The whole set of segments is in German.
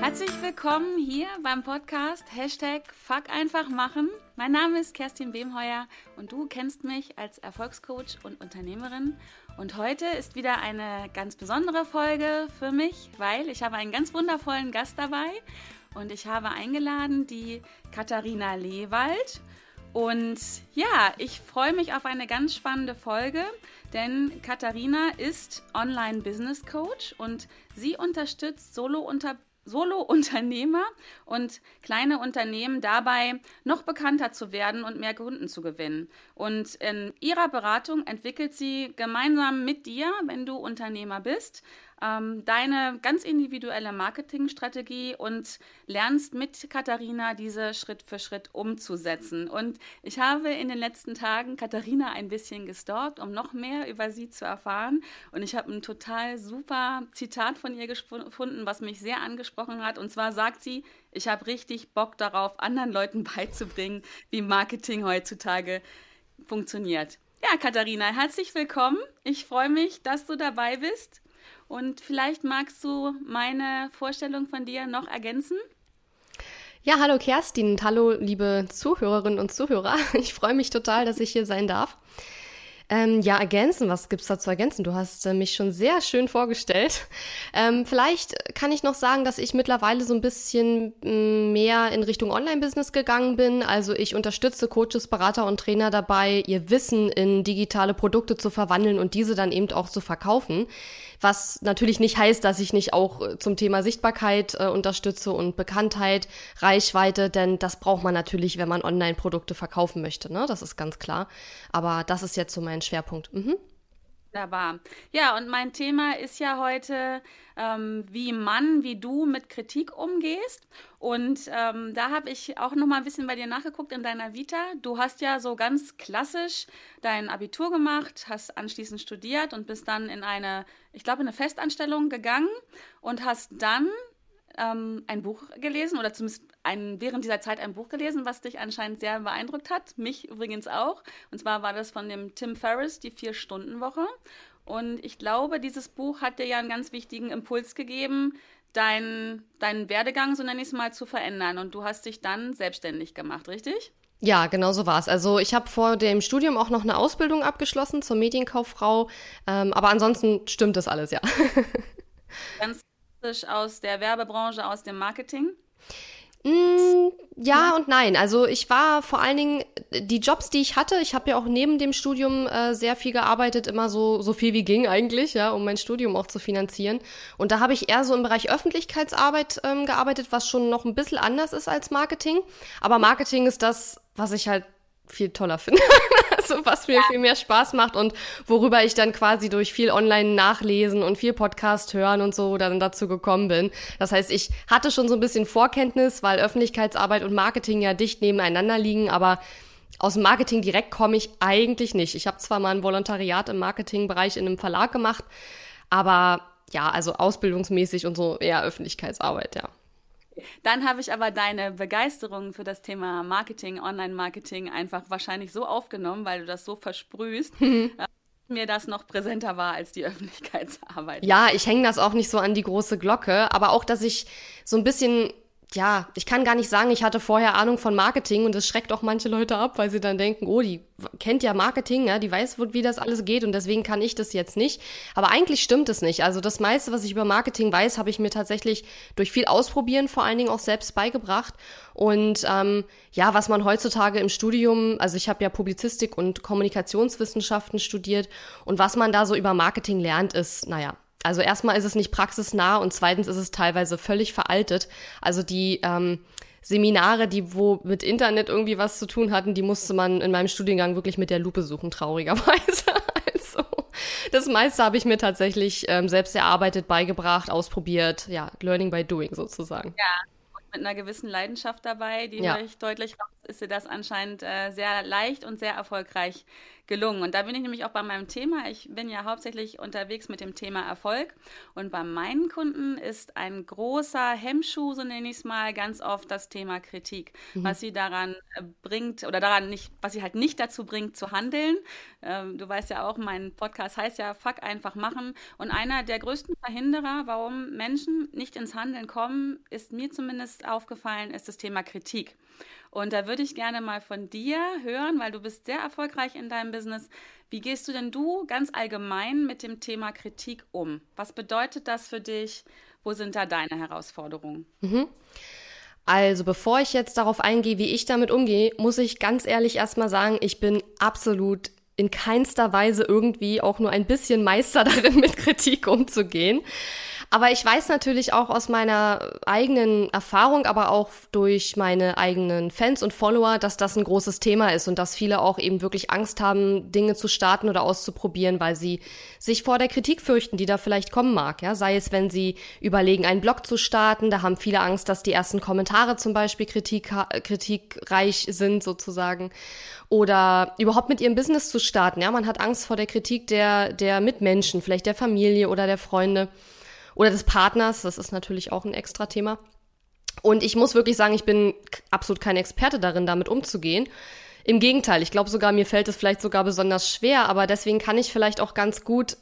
Herzlich willkommen hier beim Podcast Hashtag Fuck einfach machen. Mein Name ist Kerstin Wemheuer und du kennst mich als Erfolgscoach und Unternehmerin. Und heute ist wieder eine ganz besondere Folge für mich, weil ich habe einen ganz wundervollen Gast dabei und ich habe eingeladen die Katharina Lewald. Und ja, ich freue mich auf eine ganz spannende Folge, denn Katharina ist Online-Business Coach und sie unterstützt Solo-Unternehmen Solo-Unternehmer und kleine Unternehmen dabei, noch bekannter zu werden und mehr Kunden zu gewinnen. Und in ihrer Beratung entwickelt sie gemeinsam mit dir, wenn du Unternehmer bist, ähm, deine ganz individuelle Marketingstrategie und lernst mit Katharina diese Schritt für Schritt umzusetzen. Und ich habe in den letzten Tagen Katharina ein bisschen gestalkt, um noch mehr über sie zu erfahren. Und ich habe ein total super Zitat von ihr gefunden, was mich sehr angesprochen hat. Und zwar sagt sie, ich habe richtig Bock darauf, anderen Leuten beizubringen, wie Marketing heutzutage funktioniert. Ja, Katharina, herzlich willkommen. Ich freue mich, dass du dabei bist. Und vielleicht magst du meine Vorstellung von dir noch ergänzen? Ja, hallo Kerstin und hallo liebe Zuhörerinnen und Zuhörer. Ich freue mich total, dass ich hier sein darf. Ähm, ja, ergänzen, was gibt's da zu ergänzen? Du hast äh, mich schon sehr schön vorgestellt. Ähm, vielleicht kann ich noch sagen, dass ich mittlerweile so ein bisschen mm, mehr in Richtung Online-Business gegangen bin. Also ich unterstütze Coaches, Berater und Trainer dabei, ihr Wissen in digitale Produkte zu verwandeln und diese dann eben auch zu verkaufen. Was natürlich nicht heißt, dass ich nicht auch äh, zum Thema Sichtbarkeit äh, unterstütze und Bekanntheit, Reichweite, denn das braucht man natürlich, wenn man Online-Produkte verkaufen möchte. Ne? Das ist ganz klar. Aber das ist jetzt so mein Schwerpunkt. Mhm. Wunderbar. Ja, und mein Thema ist ja heute, ähm, wie Mann, wie du mit Kritik umgehst. Und ähm, da habe ich auch noch mal ein bisschen bei dir nachgeguckt in deiner Vita. Du hast ja so ganz klassisch dein Abitur gemacht, hast anschließend studiert und bist dann in eine, ich glaube, eine Festanstellung gegangen und hast dann ähm, ein Buch gelesen oder zumindest ein, während dieser Zeit ein Buch gelesen, was dich anscheinend sehr beeindruckt hat. Mich übrigens auch. Und zwar war das von dem Tim Ferriss, die Vier-Stunden-Woche. Und ich glaube, dieses Buch hat dir ja einen ganz wichtigen Impuls gegeben, deinen, deinen Werdegang, so nenne ich es mal, zu verändern. Und du hast dich dann selbstständig gemacht, richtig? Ja, genau so war es. Also ich habe vor dem Studium auch noch eine Ausbildung abgeschlossen zur Medienkauffrau, ähm, aber ansonsten stimmt das alles, ja. Ganz aus der Werbebranche, aus dem Marketing? Mm, ja und nein. Also ich war vor allen Dingen die Jobs, die ich hatte. Ich habe ja auch neben dem Studium äh, sehr viel gearbeitet, immer so so viel wie ging eigentlich, ja, um mein Studium auch zu finanzieren. Und da habe ich eher so im Bereich Öffentlichkeitsarbeit ähm, gearbeitet, was schon noch ein bisschen anders ist als Marketing. Aber Marketing ist das, was ich halt viel toller finde. also was mir viel mehr Spaß macht und worüber ich dann quasi durch viel Online-Nachlesen und viel Podcast hören und so dann dazu gekommen bin. Das heißt, ich hatte schon so ein bisschen Vorkenntnis, weil Öffentlichkeitsarbeit und Marketing ja dicht nebeneinander liegen, aber aus dem Marketing direkt komme ich eigentlich nicht. Ich habe zwar mal ein Volontariat im Marketingbereich in einem Verlag gemacht, aber ja, also ausbildungsmäßig und so eher Öffentlichkeitsarbeit, ja. Dann habe ich aber deine Begeisterung für das Thema Marketing, Online-Marketing einfach wahrscheinlich so aufgenommen, weil du das so versprühst. Mhm. mir das noch präsenter war als die Öffentlichkeitsarbeit. Ja, ich hänge das auch nicht so an die große Glocke, aber auch, dass ich so ein bisschen ja, ich kann gar nicht sagen, ich hatte vorher Ahnung von Marketing und das schreckt auch manche Leute ab, weil sie dann denken, oh, die kennt ja Marketing, ja, die weiß, wie das alles geht und deswegen kann ich das jetzt nicht. Aber eigentlich stimmt es nicht. Also das meiste, was ich über Marketing weiß, habe ich mir tatsächlich durch viel Ausprobieren vor allen Dingen auch selbst beigebracht. Und ähm, ja, was man heutzutage im Studium, also ich habe ja Publizistik und Kommunikationswissenschaften studiert und was man da so über Marketing lernt, ist, naja, also erstmal ist es nicht praxisnah und zweitens ist es teilweise völlig veraltet. Also die ähm, Seminare, die wo mit Internet irgendwie was zu tun hatten, die musste man in meinem Studiengang wirklich mit der Lupe suchen, traurigerweise. Also das meiste habe ich mir tatsächlich ähm, selbst erarbeitet, beigebracht, ausprobiert, ja, Learning by Doing sozusagen. Ja, und mit einer gewissen Leidenschaft dabei, die ja. deutlich raus ist dir das anscheinend äh, sehr leicht und sehr erfolgreich gelungen. Und da bin ich nämlich auch bei meinem Thema. Ich bin ja hauptsächlich unterwegs mit dem Thema Erfolg. Und bei meinen Kunden ist ein großer Hemmschuh, so nenne ich es mal, ganz oft das Thema Kritik. Mhm. Was sie daran äh, bringt oder daran nicht, was sie halt nicht dazu bringt, zu handeln. Ähm, du weißt ja auch, mein Podcast heißt ja Fuck einfach machen. Und einer der größten Verhinderer, warum Menschen nicht ins Handeln kommen, ist mir zumindest aufgefallen, ist das Thema Kritik. Und da würde ich gerne mal von dir hören, weil du bist sehr erfolgreich in deinem Business. Wie gehst du denn du ganz allgemein mit dem Thema Kritik um? Was bedeutet das für dich? Wo sind da deine Herausforderungen? Mhm. Also, bevor ich jetzt darauf eingehe, wie ich damit umgehe, muss ich ganz ehrlich erstmal sagen, ich bin absolut in keinster Weise irgendwie auch nur ein bisschen Meister darin, mit Kritik umzugehen. Aber ich weiß natürlich auch aus meiner eigenen Erfahrung, aber auch durch meine eigenen Fans und Follower, dass das ein großes Thema ist und dass viele auch eben wirklich Angst haben, Dinge zu starten oder auszuprobieren, weil sie sich vor der Kritik fürchten, die da vielleicht kommen mag. Ja, sei es, wenn sie überlegen, einen Blog zu starten, da haben viele Angst, dass die ersten Kommentare zum Beispiel Kritik, kritikreich sind sozusagen oder überhaupt mit ihrem Business zu starten. Ja, man hat Angst vor der Kritik der, der Mitmenschen, vielleicht der Familie oder der Freunde oder des Partners. Das ist natürlich auch ein extra Thema. Und ich muss wirklich sagen, ich bin absolut kein Experte darin, damit umzugehen. Im Gegenteil, ich glaube sogar, mir fällt es vielleicht sogar besonders schwer, aber deswegen kann ich vielleicht auch ganz gut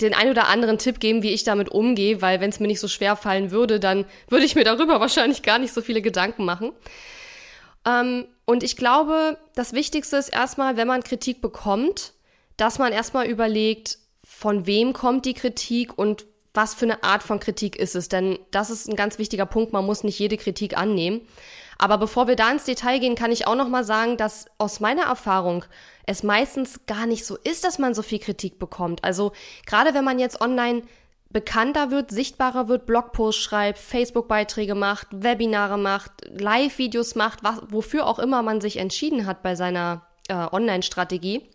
den ein oder anderen Tipp geben, wie ich damit umgehe, weil wenn es mir nicht so schwer fallen würde, dann würde ich mir darüber wahrscheinlich gar nicht so viele Gedanken machen. Ähm, und ich glaube, das Wichtigste ist erstmal, wenn man Kritik bekommt, dass man erstmal überlegt, von wem kommt die Kritik und was für eine Art von Kritik ist es? Denn das ist ein ganz wichtiger Punkt. Man muss nicht jede Kritik annehmen. Aber bevor wir da ins Detail gehen, kann ich auch noch mal sagen, dass aus meiner Erfahrung es meistens gar nicht so ist, dass man so viel Kritik bekommt. Also gerade wenn man jetzt online bekannter wird, sichtbarer wird, Blogposts schreibt, Facebook-Beiträge macht, Webinare macht, Live-Videos macht, was, wofür auch immer man sich entschieden hat bei seiner äh, Online-Strategie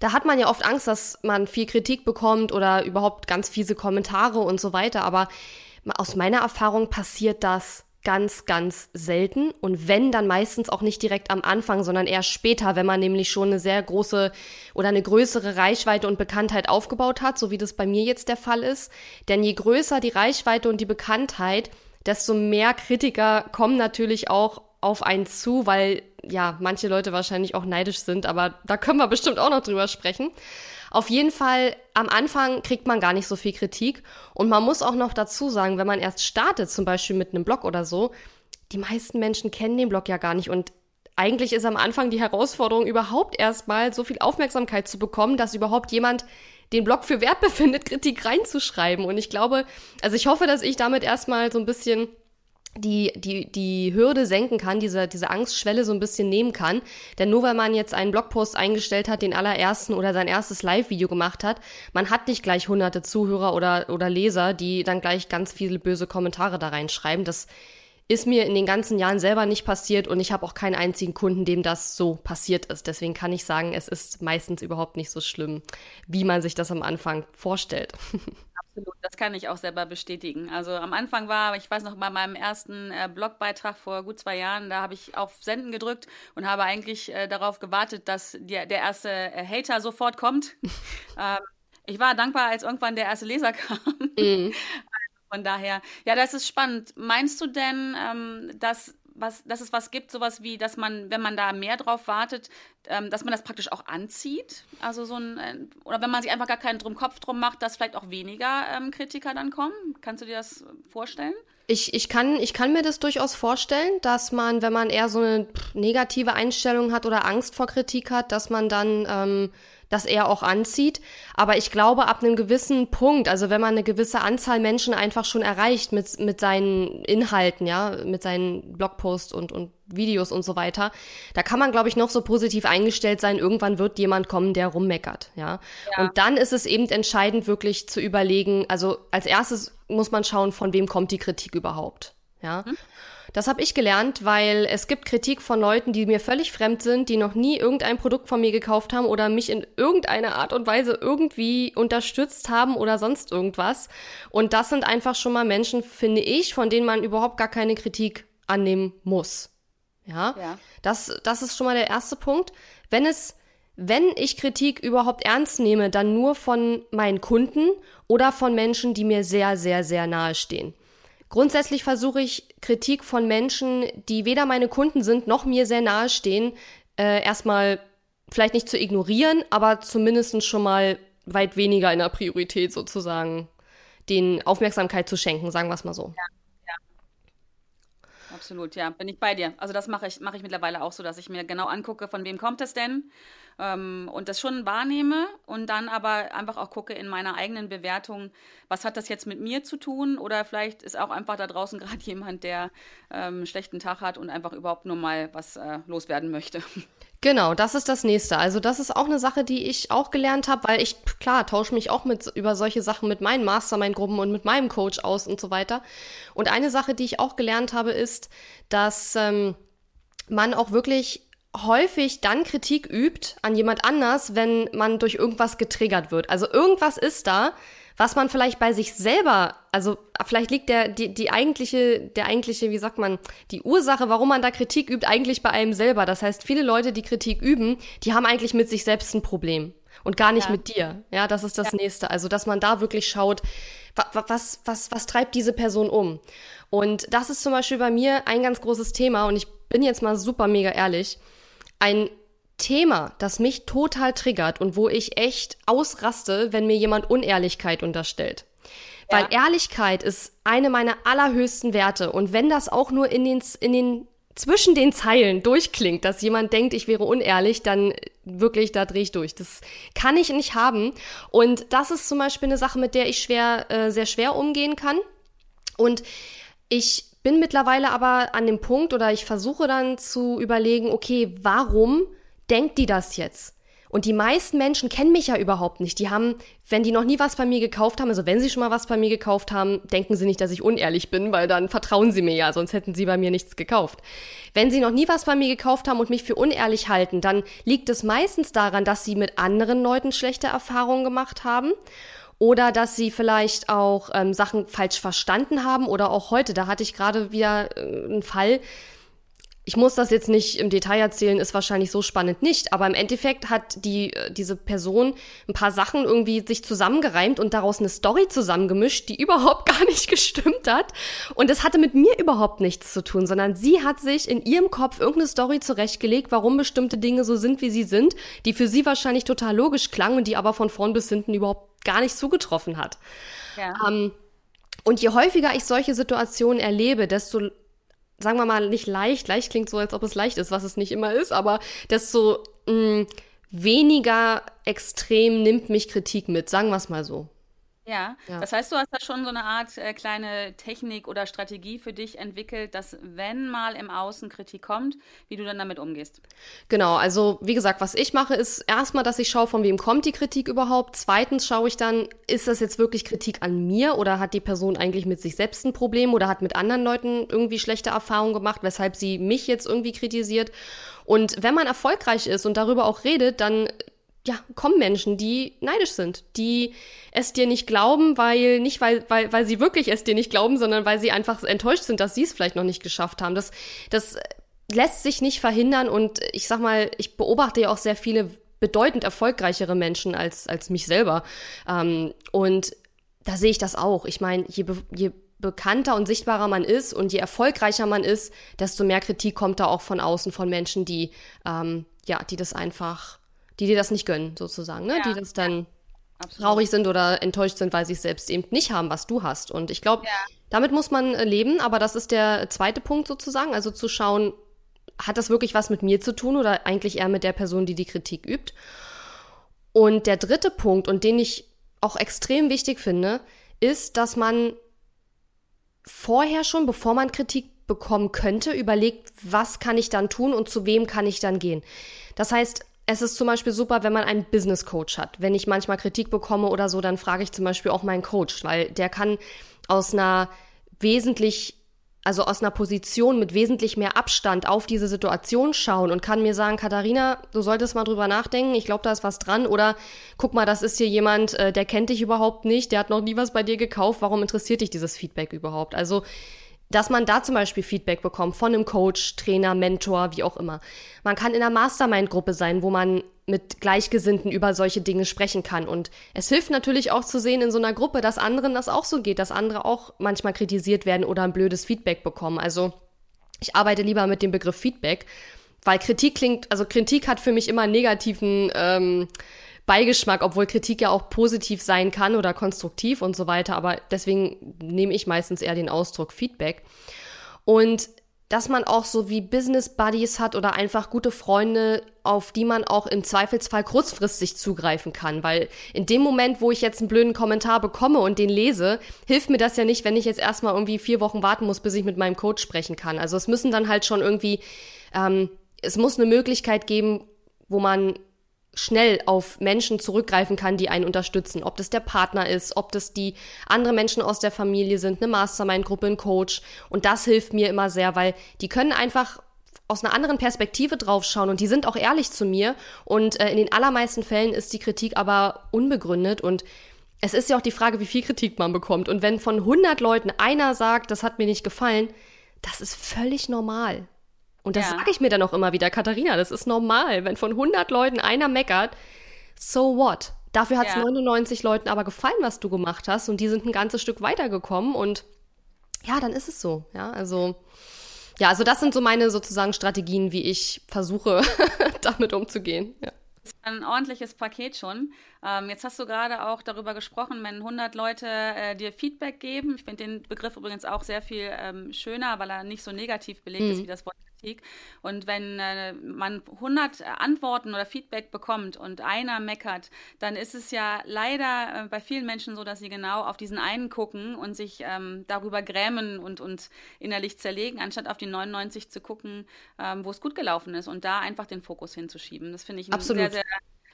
da hat man ja oft Angst, dass man viel Kritik bekommt oder überhaupt ganz fiese Kommentare und so weiter. Aber aus meiner Erfahrung passiert das ganz, ganz selten. Und wenn, dann meistens auch nicht direkt am Anfang, sondern eher später, wenn man nämlich schon eine sehr große oder eine größere Reichweite und Bekanntheit aufgebaut hat, so wie das bei mir jetzt der Fall ist. Denn je größer die Reichweite und die Bekanntheit, desto mehr Kritiker kommen natürlich auch auf einen zu, weil ja, manche Leute wahrscheinlich auch neidisch sind, aber da können wir bestimmt auch noch drüber sprechen. Auf jeden Fall, am Anfang kriegt man gar nicht so viel Kritik. Und man muss auch noch dazu sagen, wenn man erst startet, zum Beispiel mit einem Blog oder so, die meisten Menschen kennen den Blog ja gar nicht. Und eigentlich ist am Anfang die Herausforderung, überhaupt erstmal so viel Aufmerksamkeit zu bekommen, dass überhaupt jemand den Blog für wert befindet, Kritik reinzuschreiben. Und ich glaube, also ich hoffe, dass ich damit erstmal so ein bisschen die, die, die Hürde senken kann, diese, diese Angstschwelle so ein bisschen nehmen kann. Denn nur weil man jetzt einen Blogpost eingestellt hat, den allerersten oder sein erstes Live-Video gemacht hat, man hat nicht gleich hunderte Zuhörer oder, oder Leser, die dann gleich ganz viele böse Kommentare da reinschreiben. Das ist mir in den ganzen Jahren selber nicht passiert und ich habe auch keinen einzigen Kunden, dem das so passiert ist. Deswegen kann ich sagen, es ist meistens überhaupt nicht so schlimm, wie man sich das am Anfang vorstellt. Absolut, das kann ich auch selber bestätigen. Also am Anfang war, ich weiß noch, bei meinem ersten äh, Blogbeitrag vor gut zwei Jahren, da habe ich auf Senden gedrückt und habe eigentlich äh, darauf gewartet, dass die, der erste äh, Hater sofort kommt. ähm, ich war dankbar, als irgendwann der erste Leser kam. Mhm. Von daher, ja, das ist spannend. Meinst du denn, ähm, dass was, dass es was gibt, sowas wie, dass man, wenn man da mehr drauf wartet, ähm, dass man das praktisch auch anzieht? Also so ein, äh, oder wenn man sich einfach gar keinen drum Kopf drum macht, dass vielleicht auch weniger ähm, Kritiker dann kommen? Kannst du dir das vorstellen? Ich, ich, kann, ich kann mir das durchaus vorstellen, dass man, wenn man eher so eine negative Einstellung hat oder Angst vor Kritik hat, dass man dann ähm, das er auch anzieht. Aber ich glaube, ab einem gewissen Punkt, also wenn man eine gewisse Anzahl Menschen einfach schon erreicht mit, mit seinen Inhalten, ja, mit seinen Blogposts und, und Videos und so weiter, da kann man, glaube ich, noch so positiv eingestellt sein. Irgendwann wird jemand kommen, der rummeckert, ja? ja. Und dann ist es eben entscheidend, wirklich zu überlegen, also als erstes muss man schauen, von wem kommt die Kritik überhaupt, ja. Hm? Das habe ich gelernt, weil es gibt Kritik von Leuten, die mir völlig fremd sind, die noch nie irgendein Produkt von mir gekauft haben oder mich in irgendeiner Art und Weise irgendwie unterstützt haben oder sonst irgendwas. Und das sind einfach schon mal Menschen, finde ich, von denen man überhaupt gar keine Kritik annehmen muss. Ja, ja. Das, das ist schon mal der erste Punkt. Wenn es, wenn ich Kritik überhaupt ernst nehme, dann nur von meinen Kunden oder von Menschen, die mir sehr, sehr, sehr nahe stehen. Grundsätzlich versuche ich Kritik von Menschen, die weder meine Kunden sind noch mir sehr nahe stehen, äh, erstmal vielleicht nicht zu ignorieren, aber zumindest schon mal weit weniger in der Priorität sozusagen den Aufmerksamkeit zu schenken, sagen wir es mal so. Ja. Absolut, ja, bin ich bei dir. Also das mache ich, mache ich mittlerweile auch so, dass ich mir genau angucke, von wem kommt es denn ähm, und das schon wahrnehme und dann aber einfach auch gucke in meiner eigenen Bewertung, was hat das jetzt mit mir zu tun oder vielleicht ist auch einfach da draußen gerade jemand, der ähm, einen schlechten Tag hat und einfach überhaupt nur mal was äh, loswerden möchte. Genau, das ist das nächste. Also das ist auch eine Sache, die ich auch gelernt habe, weil ich klar tausche mich auch mit über solche Sachen mit meinen Mastermind-Gruppen und mit meinem Coach aus und so weiter. Und eine Sache, die ich auch gelernt habe, ist, dass ähm, man auch wirklich häufig dann Kritik übt an jemand anders, wenn man durch irgendwas getriggert wird. Also irgendwas ist da, was man vielleicht bei sich selber, also vielleicht liegt der, die, die eigentliche, der eigentliche, wie sagt man, die Ursache, warum man da Kritik übt, eigentlich bei einem selber. Das heißt, viele Leute, die Kritik üben, die haben eigentlich mit sich selbst ein Problem und gar nicht ja. mit dir. Ja, das ist das ja. nächste. Also, dass man da wirklich schaut, was, was, was, was treibt diese Person um? Und das ist zum Beispiel bei mir ein ganz großes Thema und ich bin jetzt mal super mega ehrlich ein Thema, das mich total triggert und wo ich echt ausraste, wenn mir jemand Unehrlichkeit unterstellt. Ja. Weil Ehrlichkeit ist eine meiner allerhöchsten Werte. Und wenn das auch nur in den, in den, zwischen den Zeilen durchklingt, dass jemand denkt, ich wäre unehrlich, dann wirklich, da drehe ich durch. Das kann ich nicht haben. Und das ist zum Beispiel eine Sache, mit der ich schwer, äh, sehr schwer umgehen kann. Und ich bin mittlerweile aber an dem Punkt oder ich versuche dann zu überlegen, okay, warum denkt die das jetzt? Und die meisten Menschen kennen mich ja überhaupt nicht. Die haben, wenn die noch nie was bei mir gekauft haben, also wenn sie schon mal was bei mir gekauft haben, denken sie nicht, dass ich unehrlich bin, weil dann vertrauen sie mir ja, sonst hätten sie bei mir nichts gekauft. Wenn sie noch nie was bei mir gekauft haben und mich für unehrlich halten, dann liegt es meistens daran, dass sie mit anderen Leuten schlechte Erfahrungen gemacht haben oder dass sie vielleicht auch ähm, Sachen falsch verstanden haben oder auch heute, da hatte ich gerade wieder äh, einen Fall, ich muss das jetzt nicht im Detail erzählen, ist wahrscheinlich so spannend nicht, aber im Endeffekt hat die, äh, diese Person ein paar Sachen irgendwie sich zusammengereimt und daraus eine Story zusammengemischt, die überhaupt gar nicht gestimmt hat. Und es hatte mit mir überhaupt nichts zu tun, sondern sie hat sich in ihrem Kopf irgendeine Story zurechtgelegt, warum bestimmte Dinge so sind, wie sie sind, die für sie wahrscheinlich total logisch klang und die aber von vorn bis hinten überhaupt gar nicht zugetroffen hat. Ja. Ähm, und je häufiger ich solche Situationen erlebe, desto sagen wir mal, nicht leicht, leicht klingt so, als ob es leicht ist, was es nicht immer ist, aber desto mh, mm, weniger extrem nimmt mich Kritik mit, sagen wir es mal so. Ja. ja. das heißt, du hast da schon so eine Art äh, kleine Technik oder Strategie für dich entwickelt, dass wenn mal im Außen Kritik kommt, wie du dann damit umgehst. Genau, also wie gesagt, was ich mache, ist erstmal, dass ich schaue, von wem kommt die Kritik überhaupt. Zweitens schaue ich dann, ist das jetzt wirklich Kritik an mir oder hat die Person eigentlich mit sich selbst ein Problem oder hat mit anderen Leuten irgendwie schlechte Erfahrungen gemacht, weshalb sie mich jetzt irgendwie kritisiert. Und wenn man erfolgreich ist und darüber auch redet, dann ja, kommen Menschen, die neidisch sind, die es dir nicht glauben, weil nicht weil, weil, weil sie wirklich es dir nicht glauben, sondern weil sie einfach enttäuscht sind, dass sie es vielleicht noch nicht geschafft haben. Das, das lässt sich nicht verhindern und ich sag mal, ich beobachte ja auch sehr viele bedeutend erfolgreichere Menschen als, als mich selber. Ähm, und da sehe ich das auch. Ich meine, je, je bekannter und sichtbarer man ist und je erfolgreicher man ist, desto mehr Kritik kommt da auch von außen von Menschen, die, ähm, ja, die das einfach die dir das nicht gönnen, sozusagen, ne? Ja. die das dann Absolut. traurig sind oder enttäuscht sind, weil sie es selbst eben nicht haben, was du hast. Und ich glaube, ja. damit muss man äh, leben, aber das ist der zweite Punkt sozusagen, also zu schauen, hat das wirklich was mit mir zu tun oder eigentlich eher mit der Person, die die Kritik übt? Und der dritte Punkt, und den ich auch extrem wichtig finde, ist, dass man vorher schon, bevor man Kritik bekommen könnte, überlegt, was kann ich dann tun und zu wem kann ich dann gehen. Das heißt, es ist zum Beispiel super, wenn man einen Business Coach hat. Wenn ich manchmal Kritik bekomme oder so, dann frage ich zum Beispiel auch meinen Coach, weil der kann aus einer wesentlich, also aus einer Position mit wesentlich mehr Abstand auf diese Situation schauen und kann mir sagen, Katharina, du solltest mal drüber nachdenken, ich glaube, da ist was dran. Oder guck mal, das ist hier jemand, äh, der kennt dich überhaupt nicht, der hat noch nie was bei dir gekauft, warum interessiert dich dieses Feedback überhaupt? Also dass man da zum Beispiel Feedback bekommt von einem Coach, Trainer, Mentor, wie auch immer. Man kann in einer Mastermind-Gruppe sein, wo man mit Gleichgesinnten über solche Dinge sprechen kann. Und es hilft natürlich auch zu sehen in so einer Gruppe, dass anderen das auch so geht, dass andere auch manchmal kritisiert werden oder ein blödes Feedback bekommen. Also ich arbeite lieber mit dem Begriff Feedback, weil Kritik klingt, also Kritik hat für mich immer einen negativen ähm, Beigeschmack, obwohl Kritik ja auch positiv sein kann oder konstruktiv und so weiter. Aber deswegen nehme ich meistens eher den Ausdruck Feedback. Und dass man auch so wie Business Buddies hat oder einfach gute Freunde, auf die man auch im Zweifelsfall kurzfristig zugreifen kann. Weil in dem Moment, wo ich jetzt einen blöden Kommentar bekomme und den lese, hilft mir das ja nicht, wenn ich jetzt erstmal irgendwie vier Wochen warten muss, bis ich mit meinem Coach sprechen kann. Also es müssen dann halt schon irgendwie, ähm, es muss eine Möglichkeit geben, wo man schnell auf Menschen zurückgreifen kann, die einen unterstützen. Ob das der Partner ist, ob das die andere Menschen aus der Familie sind, eine Mastermind-Gruppe, ein Coach. Und das hilft mir immer sehr, weil die können einfach aus einer anderen Perspektive draufschauen und die sind auch ehrlich zu mir. Und äh, in den allermeisten Fällen ist die Kritik aber unbegründet und es ist ja auch die Frage, wie viel Kritik man bekommt. Und wenn von 100 Leuten einer sagt, das hat mir nicht gefallen, das ist völlig normal. Und das ja. sage ich mir dann auch immer wieder, Katharina, das ist normal. Wenn von 100 Leuten einer meckert, so what? Dafür hat es ja. 99 Leuten aber gefallen, was du gemacht hast und die sind ein ganzes Stück weitergekommen und ja, dann ist es so. Ja, also ja, also das sind so meine sozusagen Strategien, wie ich versuche, damit umzugehen. Ja. Das ist ein ordentliches Paket schon. Ähm, jetzt hast du gerade auch darüber gesprochen, wenn 100 Leute äh, dir Feedback geben. Ich finde den Begriff übrigens auch sehr viel ähm, schöner, weil er nicht so negativ belegt mhm. ist wie das Wort Kritik. Und wenn äh, man 100 Antworten oder Feedback bekommt und einer meckert, dann ist es ja leider äh, bei vielen Menschen so, dass sie genau auf diesen einen gucken und sich ähm, darüber grämen und, und innerlich zerlegen, anstatt auf die 99 zu gucken, ähm, wo es gut gelaufen ist und da einfach den Fokus hinzuschieben. Das finde ich ein Absolut. sehr, sehr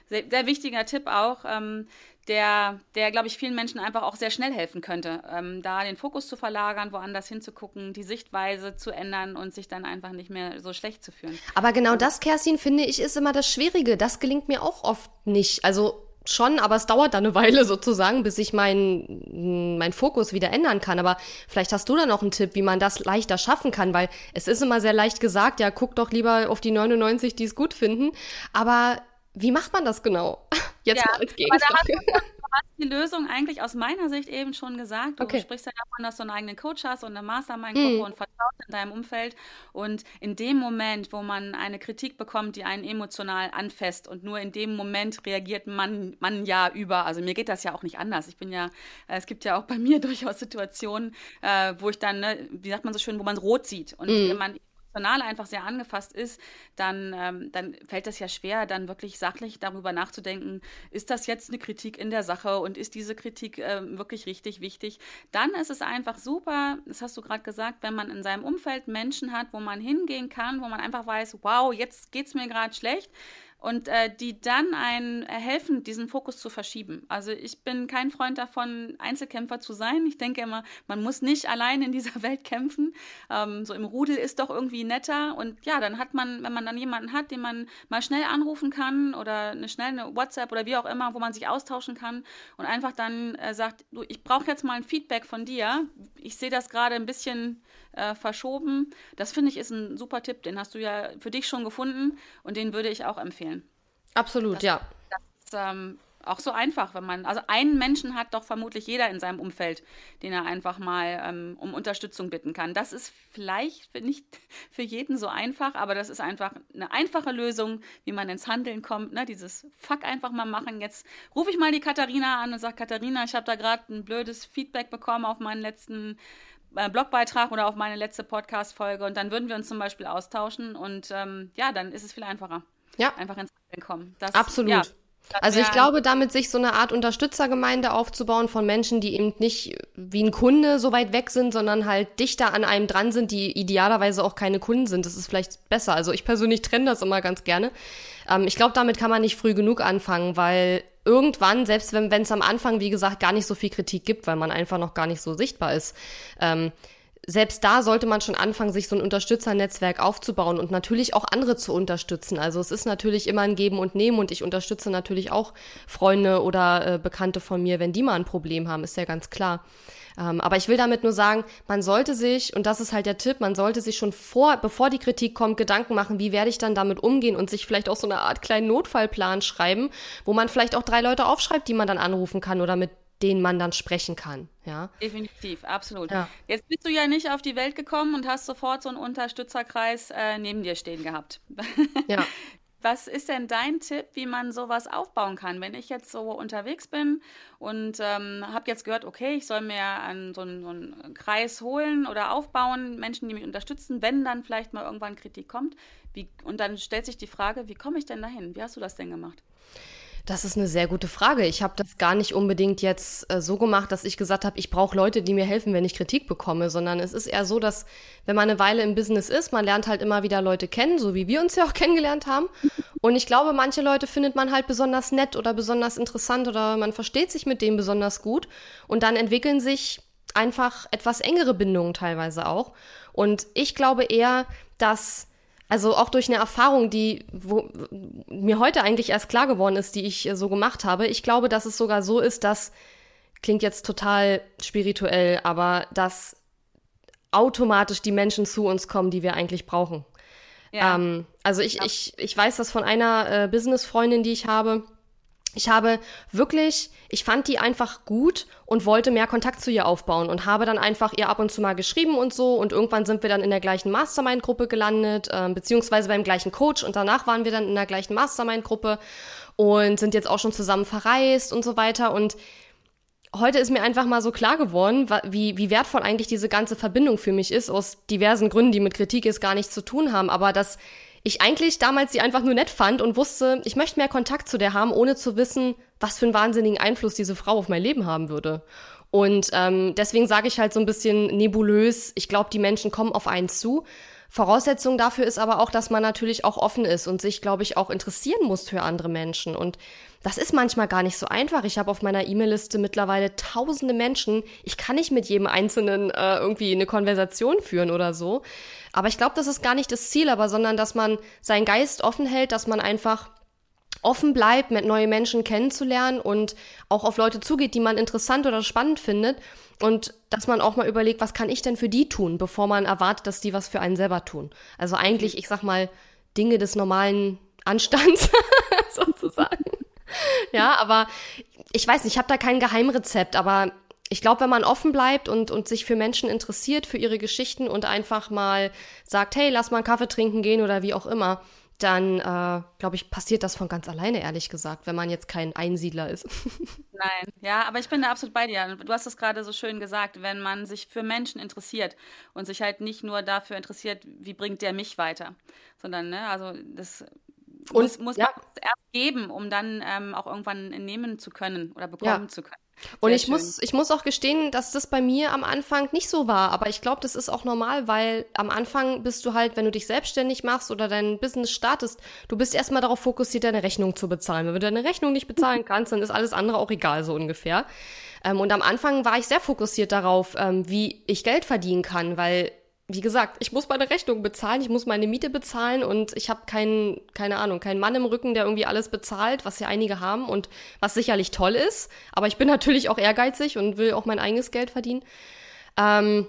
sehr, sehr wichtiger Tipp auch, ähm, der, der glaube ich, vielen Menschen einfach auch sehr schnell helfen könnte, ähm, da den Fokus zu verlagern, woanders hinzugucken, die Sichtweise zu ändern und sich dann einfach nicht mehr so schlecht zu fühlen. Aber genau das, Kerstin, finde ich, ist immer das Schwierige. Das gelingt mir auch oft nicht. Also schon, aber es dauert dann eine Weile sozusagen, bis ich meinen mein Fokus wieder ändern kann. Aber vielleicht hast du da noch einen Tipp, wie man das leichter schaffen kann, weil es ist immer sehr leicht gesagt, ja, guck doch lieber auf die 99, die es gut finden. Aber wie macht man das genau? Jetzt ja, mal als Gegenfrage. Du hast die Lösung eigentlich aus meiner Sicht eben schon gesagt. Du okay. sprichst ja davon, dass du einen eigenen Coach hast und eine Mastermind-Gruppe mhm. und vertraut in deinem Umfeld. Und in dem Moment, wo man eine Kritik bekommt, die einen emotional anfasst und nur in dem Moment reagiert man, man ja über. Also mir geht das ja auch nicht anders. Ich bin ja, äh, es gibt ja auch bei mir durchaus Situationen, äh, wo ich dann, ne, wie sagt man so schön, wo man rot sieht und mhm. man emotional einfach sehr angefasst ist, dann, ähm, dann fällt es ja schwer, dann wirklich sachlich darüber nachzudenken, ist das jetzt eine Kritik in der Sache und ist diese Kritik äh, wirklich richtig wichtig? Dann ist es einfach super, das hast du gerade gesagt, wenn man in seinem Umfeld Menschen hat, wo man hingehen kann, wo man einfach weiß, wow, jetzt geht es mir gerade schlecht und äh, die dann einen helfen, diesen Fokus zu verschieben. Also ich bin kein Freund davon, Einzelkämpfer zu sein. Ich denke immer, man muss nicht allein in dieser Welt kämpfen. Ähm, so im Rudel ist doch irgendwie netter. Und ja, dann hat man, wenn man dann jemanden hat, den man mal schnell anrufen kann oder eine schnell eine WhatsApp oder wie auch immer, wo man sich austauschen kann und einfach dann äh, sagt, du, ich brauche jetzt mal ein Feedback von dir. Ich sehe das gerade ein bisschen äh, verschoben. Das finde ich ist ein super Tipp. Den hast du ja für dich schon gefunden und den würde ich auch empfehlen. Absolut, das, ja. Das ist ähm, auch so einfach, wenn man, also einen Menschen hat doch vermutlich jeder in seinem Umfeld, den er einfach mal ähm, um Unterstützung bitten kann. Das ist vielleicht nicht für jeden so einfach, aber das ist einfach eine einfache Lösung, wie man ins Handeln kommt. Ne? Dieses Fuck einfach mal machen. Jetzt rufe ich mal die Katharina an und sage, Katharina, ich habe da gerade ein blödes Feedback bekommen auf meinen letzten Blogbeitrag oder auf meine letzte Podcast-Folge und dann würden wir uns zum Beispiel austauschen und ähm, ja, dann ist es viel einfacher. Ja. Einfach ins Handeln kommen. Das, Absolut. Ja, also ich glaube, damit sich so eine Art Unterstützergemeinde aufzubauen von Menschen, die eben nicht wie ein Kunde so weit weg sind, sondern halt dichter an einem dran sind, die idealerweise auch keine Kunden sind, das ist vielleicht besser. Also ich persönlich trenne das immer ganz gerne. Ähm, ich glaube, damit kann man nicht früh genug anfangen, weil irgendwann, selbst wenn es am Anfang, wie gesagt, gar nicht so viel Kritik gibt, weil man einfach noch gar nicht so sichtbar ist, ähm, selbst da sollte man schon anfangen, sich so ein Unterstützernetzwerk aufzubauen und natürlich auch andere zu unterstützen. Also es ist natürlich immer ein Geben und Nehmen und ich unterstütze natürlich auch Freunde oder äh, Bekannte von mir, wenn die mal ein Problem haben, ist ja ganz klar. Ähm, aber ich will damit nur sagen, man sollte sich, und das ist halt der Tipp, man sollte sich schon vor, bevor die Kritik kommt, Gedanken machen, wie werde ich dann damit umgehen und sich vielleicht auch so eine Art kleinen Notfallplan schreiben, wo man vielleicht auch drei Leute aufschreibt, die man dann anrufen kann oder mit denen man dann sprechen kann. Ja? Definitiv, absolut. Ja. Jetzt bist du ja nicht auf die Welt gekommen und hast sofort so einen Unterstützerkreis äh, neben dir stehen gehabt. Ja. Was ist denn dein Tipp, wie man sowas aufbauen kann? Wenn ich jetzt so unterwegs bin und ähm, habe jetzt gehört, okay, ich soll mir einen, so, einen, so, einen, Kreis holen oder aufbauen, Menschen, die mich unterstützen, wenn dann vielleicht mal irgendwann Kritik kommt. Wie, und dann stellt sich die Frage, wie komme ich denn dahin? Wie hast du das denn gemacht? Das ist eine sehr gute Frage. Ich habe das gar nicht unbedingt jetzt äh, so gemacht, dass ich gesagt habe, ich brauche Leute, die mir helfen, wenn ich Kritik bekomme, sondern es ist eher so, dass wenn man eine Weile im Business ist, man lernt halt immer wieder Leute kennen, so wie wir uns ja auch kennengelernt haben. Und ich glaube, manche Leute findet man halt besonders nett oder besonders interessant oder man versteht sich mit denen besonders gut und dann entwickeln sich einfach etwas engere Bindungen teilweise auch. Und ich glaube eher, dass also auch durch eine Erfahrung, die wo, mir heute eigentlich erst klar geworden ist, die ich äh, so gemacht habe. Ich glaube, dass es sogar so ist, dass, klingt jetzt total spirituell, aber dass automatisch die Menschen zu uns kommen, die wir eigentlich brauchen. Ja. Ähm, also ich, ja. ich, ich weiß das von einer äh, Business-Freundin, die ich habe, ich habe wirklich, ich fand die einfach gut und wollte mehr Kontakt zu ihr aufbauen und habe dann einfach ihr ab und zu mal geschrieben und so. Und irgendwann sind wir dann in der gleichen Mastermind-Gruppe gelandet, äh, beziehungsweise beim gleichen Coach. Und danach waren wir dann in der gleichen Mastermind-Gruppe und sind jetzt auch schon zusammen verreist und so weiter. Und heute ist mir einfach mal so klar geworden, wie, wie wertvoll eigentlich diese ganze Verbindung für mich ist, aus diversen Gründen, die mit Kritik jetzt gar nichts zu tun haben, aber dass ich eigentlich damals sie einfach nur nett fand und wusste, ich möchte mehr Kontakt zu der haben, ohne zu wissen, was für einen wahnsinnigen Einfluss diese Frau auf mein Leben haben würde. Und ähm, deswegen sage ich halt so ein bisschen nebulös, ich glaube, die Menschen kommen auf einen zu. Voraussetzung dafür ist aber auch, dass man natürlich auch offen ist und sich, glaube ich, auch interessieren muss für andere Menschen. Und das ist manchmal gar nicht so einfach. Ich habe auf meiner E-Mail-Liste mittlerweile tausende Menschen. Ich kann nicht mit jedem Einzelnen äh, irgendwie eine Konversation führen oder so. Aber ich glaube, das ist gar nicht das Ziel, aber sondern, dass man seinen Geist offen hält, dass man einfach offen bleibt, mit neue Menschen kennenzulernen und auch auf Leute zugeht, die man interessant oder spannend findet und dass man auch mal überlegt, was kann ich denn für die tun, bevor man erwartet, dass die was für einen selber tun. Also eigentlich, ich sag mal, Dinge des normalen Anstands sozusagen. ja, aber ich weiß nicht, ich habe da kein Geheimrezept, aber ich glaube, wenn man offen bleibt und, und sich für Menschen interessiert, für ihre Geschichten und einfach mal sagt, hey, lass mal einen Kaffee trinken gehen oder wie auch immer, dann äh, glaube ich, passiert das von ganz alleine, ehrlich gesagt, wenn man jetzt kein Einsiedler ist. Nein, ja, aber ich bin da absolut bei dir. Du hast es gerade so schön gesagt, wenn man sich für Menschen interessiert und sich halt nicht nur dafür interessiert, wie bringt der mich weiter, sondern, ne, also das und, muss, muss ja. man erst geben, um dann ähm, auch irgendwann nehmen zu können oder bekommen ja. zu können. Und ich muss, ich muss auch gestehen, dass das bei mir am Anfang nicht so war. Aber ich glaube, das ist auch normal, weil am Anfang bist du halt, wenn du dich selbstständig machst oder dein Business startest, du bist erstmal darauf fokussiert, deine Rechnung zu bezahlen. Wenn du deine Rechnung nicht bezahlen kannst, dann ist alles andere auch egal, so ungefähr. Ähm, und am Anfang war ich sehr fokussiert darauf, ähm, wie ich Geld verdienen kann, weil wie gesagt, ich muss meine Rechnung bezahlen, ich muss meine Miete bezahlen und ich habe keinen, keine Ahnung, keinen Mann im Rücken, der irgendwie alles bezahlt, was ja einige haben und was sicherlich toll ist. Aber ich bin natürlich auch ehrgeizig und will auch mein eigenes Geld verdienen. Ähm,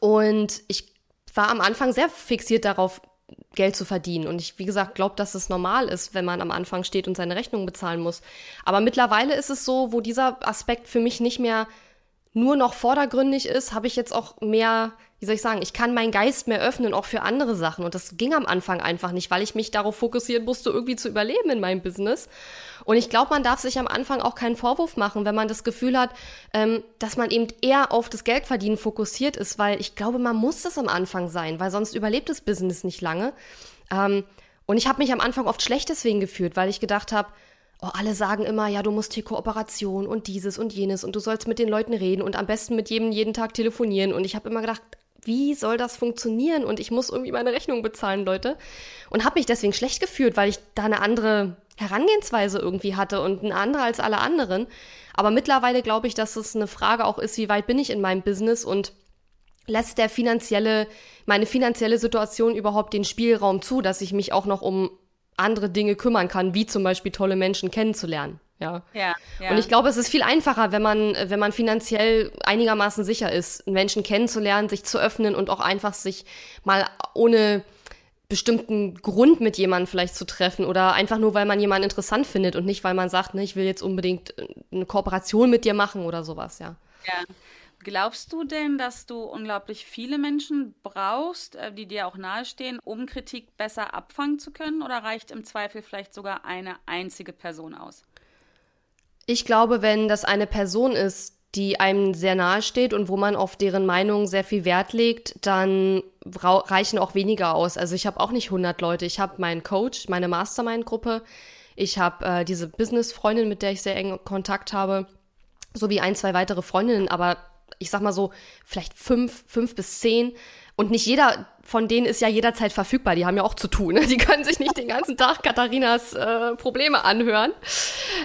und ich war am Anfang sehr fixiert darauf, Geld zu verdienen. Und ich, wie gesagt, glaube, dass es normal ist, wenn man am Anfang steht und seine Rechnung bezahlen muss. Aber mittlerweile ist es so, wo dieser Aspekt für mich nicht mehr nur noch vordergründig ist, habe ich jetzt auch mehr, wie soll ich sagen, ich kann meinen Geist mehr öffnen, auch für andere Sachen. Und das ging am Anfang einfach nicht, weil ich mich darauf fokussieren musste, irgendwie zu überleben in meinem Business. Und ich glaube, man darf sich am Anfang auch keinen Vorwurf machen, wenn man das Gefühl hat, ähm, dass man eben eher auf das Geldverdienen fokussiert ist, weil ich glaube, man muss das am Anfang sein, weil sonst überlebt das Business nicht lange. Ähm, und ich habe mich am Anfang oft schlecht deswegen gefühlt, weil ich gedacht habe, oh, alle sagen immer, ja, du musst hier Kooperation und dieses und jenes und du sollst mit den Leuten reden und am besten mit jedem jeden Tag telefonieren. Und ich habe immer gedacht, wie soll das funktionieren? Und ich muss irgendwie meine Rechnung bezahlen, Leute. Und habe mich deswegen schlecht gefühlt, weil ich da eine andere Herangehensweise irgendwie hatte und eine andere als alle anderen. Aber mittlerweile glaube ich, dass es eine Frage auch ist, wie weit bin ich in meinem Business und lässt der finanzielle, meine finanzielle Situation überhaupt den Spielraum zu, dass ich mich auch noch um andere Dinge kümmern kann, wie zum Beispiel tolle Menschen kennenzulernen. Ja. Ja, ja. Und ich glaube, es ist viel einfacher, wenn man, wenn man finanziell einigermaßen sicher ist, Menschen kennenzulernen, sich zu öffnen und auch einfach sich mal ohne bestimmten Grund mit jemandem vielleicht zu treffen oder einfach nur, weil man jemanden interessant findet und nicht, weil man sagt, ne, ich will jetzt unbedingt eine Kooperation mit dir machen oder sowas, ja. Ja. Glaubst du denn, dass du unglaublich viele Menschen brauchst, äh, die dir auch nahestehen, um Kritik besser abfangen zu können? Oder reicht im Zweifel vielleicht sogar eine einzige Person aus? Ich glaube, wenn das eine Person ist, die einem sehr nahe steht und wo man auf deren Meinung sehr viel Wert legt, dann reichen auch weniger aus. Also ich habe auch nicht 100 Leute. Ich habe meinen Coach, meine Mastermind-Gruppe. Ich habe äh, diese Business-Freundin, mit der ich sehr eng Kontakt habe, sowie ein, zwei weitere Freundinnen. Aber ich sag mal so, vielleicht fünf, fünf bis zehn. Und nicht jeder von denen ist ja jederzeit verfügbar. Die haben ja auch zu tun. Ne? Die können sich nicht den ganzen Tag Katharinas äh, Probleme anhören.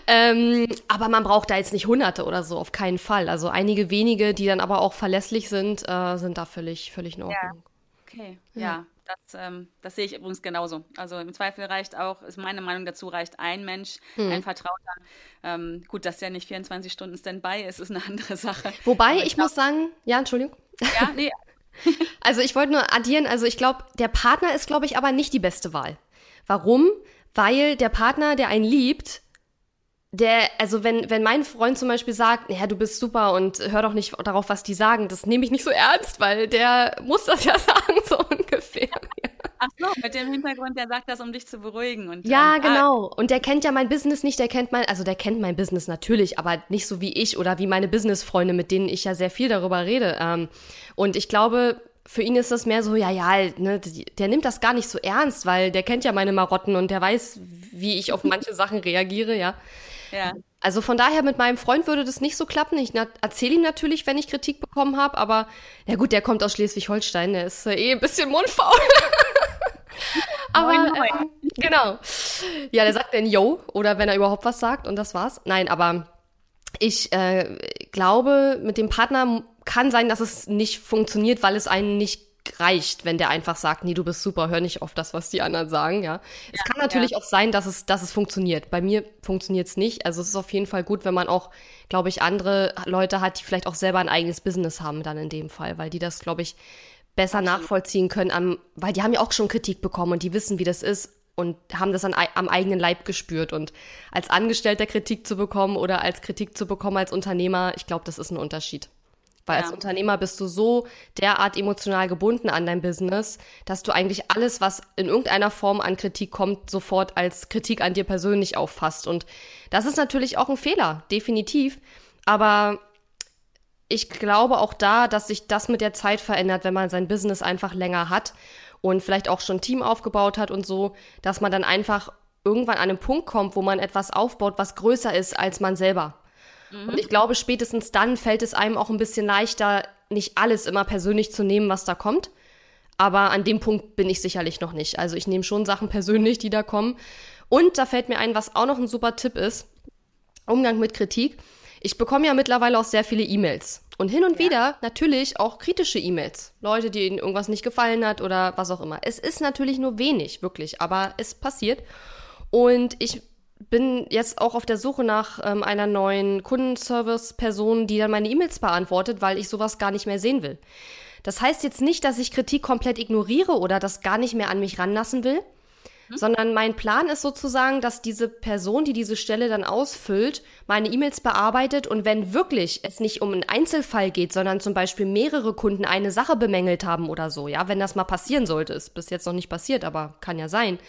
Ähm, aber man braucht da jetzt nicht Hunderte oder so, auf keinen Fall. Also einige wenige, die dann aber auch verlässlich sind, äh, sind da völlig, völlig in Ordnung. Ja. Okay, ja. ja. Das, ähm, das, sehe ich übrigens genauso. Also im Zweifel reicht auch, ist meine Meinung dazu, reicht ein Mensch, hm. ein Vertrauter. Ähm, gut, dass der nicht 24 Stunden Standby ist, ist eine andere Sache. Wobei, ich, ich muss sagen, ja, Entschuldigung. Ja, nee. also ich wollte nur addieren, also ich glaube, der Partner ist, glaube ich, aber nicht die beste Wahl. Warum? Weil der Partner, der einen liebt, der, also wenn, wenn mein Freund zum Beispiel sagt, ja, du bist super und hör doch nicht darauf, was die sagen, das nehme ich nicht so ernst, weil der muss das ja sagen, so. Ach so, mit dem Hintergrund, der sagt das, um dich zu beruhigen. Und, ja, ähm, genau. Ah. Und der kennt ja mein Business nicht, der kennt mein, also der kennt mein Business natürlich, aber nicht so wie ich oder wie meine Businessfreunde, mit denen ich ja sehr viel darüber rede. Ähm, und ich glaube, für ihn ist das mehr so, ja, ja, ne, der nimmt das gar nicht so ernst, weil der kennt ja meine Marotten und der weiß, wie ich auf manche Sachen reagiere, ja. Ja. Also von daher mit meinem Freund würde das nicht so klappen. Ich erzähle ihm natürlich, wenn ich Kritik bekommen habe, aber ja gut, der kommt aus Schleswig-Holstein, der ist äh, eh ein bisschen mundfaul. aber moin, moin. Ähm, genau. Ja, der sagt dann Yo oder wenn er überhaupt was sagt und das war's. Nein, aber ich äh, glaube, mit dem Partner kann sein, dass es nicht funktioniert, weil es einen nicht reicht, wenn der einfach sagt, nee, du bist super, hör nicht auf das, was die anderen sagen, ja. ja es kann natürlich ja. auch sein, dass es, dass es funktioniert. Bei mir funktioniert es nicht. Also es ist auf jeden Fall gut, wenn man auch, glaube ich, andere Leute hat, die vielleicht auch selber ein eigenes Business haben, dann in dem Fall, weil die das, glaube ich, besser Absolut. nachvollziehen können, am, weil die haben ja auch schon Kritik bekommen und die wissen, wie das ist und haben das an, am eigenen Leib gespürt. Und als Angestellter Kritik zu bekommen oder als Kritik zu bekommen als Unternehmer, ich glaube, das ist ein Unterschied. Weil ja. als Unternehmer bist du so derart emotional gebunden an dein Business, dass du eigentlich alles, was in irgendeiner Form an Kritik kommt, sofort als Kritik an dir persönlich auffasst. Und das ist natürlich auch ein Fehler, definitiv. Aber ich glaube auch da, dass sich das mit der Zeit verändert, wenn man sein Business einfach länger hat und vielleicht auch schon ein Team aufgebaut hat und so, dass man dann einfach irgendwann an einen Punkt kommt, wo man etwas aufbaut, was größer ist als man selber. Mhm. Und ich glaube, spätestens dann fällt es einem auch ein bisschen leichter, nicht alles immer persönlich zu nehmen, was da kommt. Aber an dem Punkt bin ich sicherlich noch nicht. Also ich nehme schon Sachen persönlich, die da kommen. Und da fällt mir ein, was auch noch ein super Tipp ist. Umgang mit Kritik. Ich bekomme ja mittlerweile auch sehr viele E-Mails. Und hin und ja. wieder natürlich auch kritische E-Mails. Leute, denen irgendwas nicht gefallen hat oder was auch immer. Es ist natürlich nur wenig, wirklich, aber es passiert. Und ich bin jetzt auch auf der Suche nach ähm, einer neuen Kundenservice-Person, die dann meine E-Mails beantwortet, weil ich sowas gar nicht mehr sehen will. Das heißt jetzt nicht, dass ich Kritik komplett ignoriere oder das gar nicht mehr an mich ranlassen will, Mhm. sondern mein Plan ist sozusagen, dass diese Person, die diese Stelle dann ausfüllt, meine E-Mails bearbeitet und wenn wirklich es nicht um einen Einzelfall geht, sondern zum Beispiel mehrere Kunden eine Sache bemängelt haben oder so, ja, wenn das mal passieren sollte, ist bis jetzt noch nicht passiert, aber kann ja sein,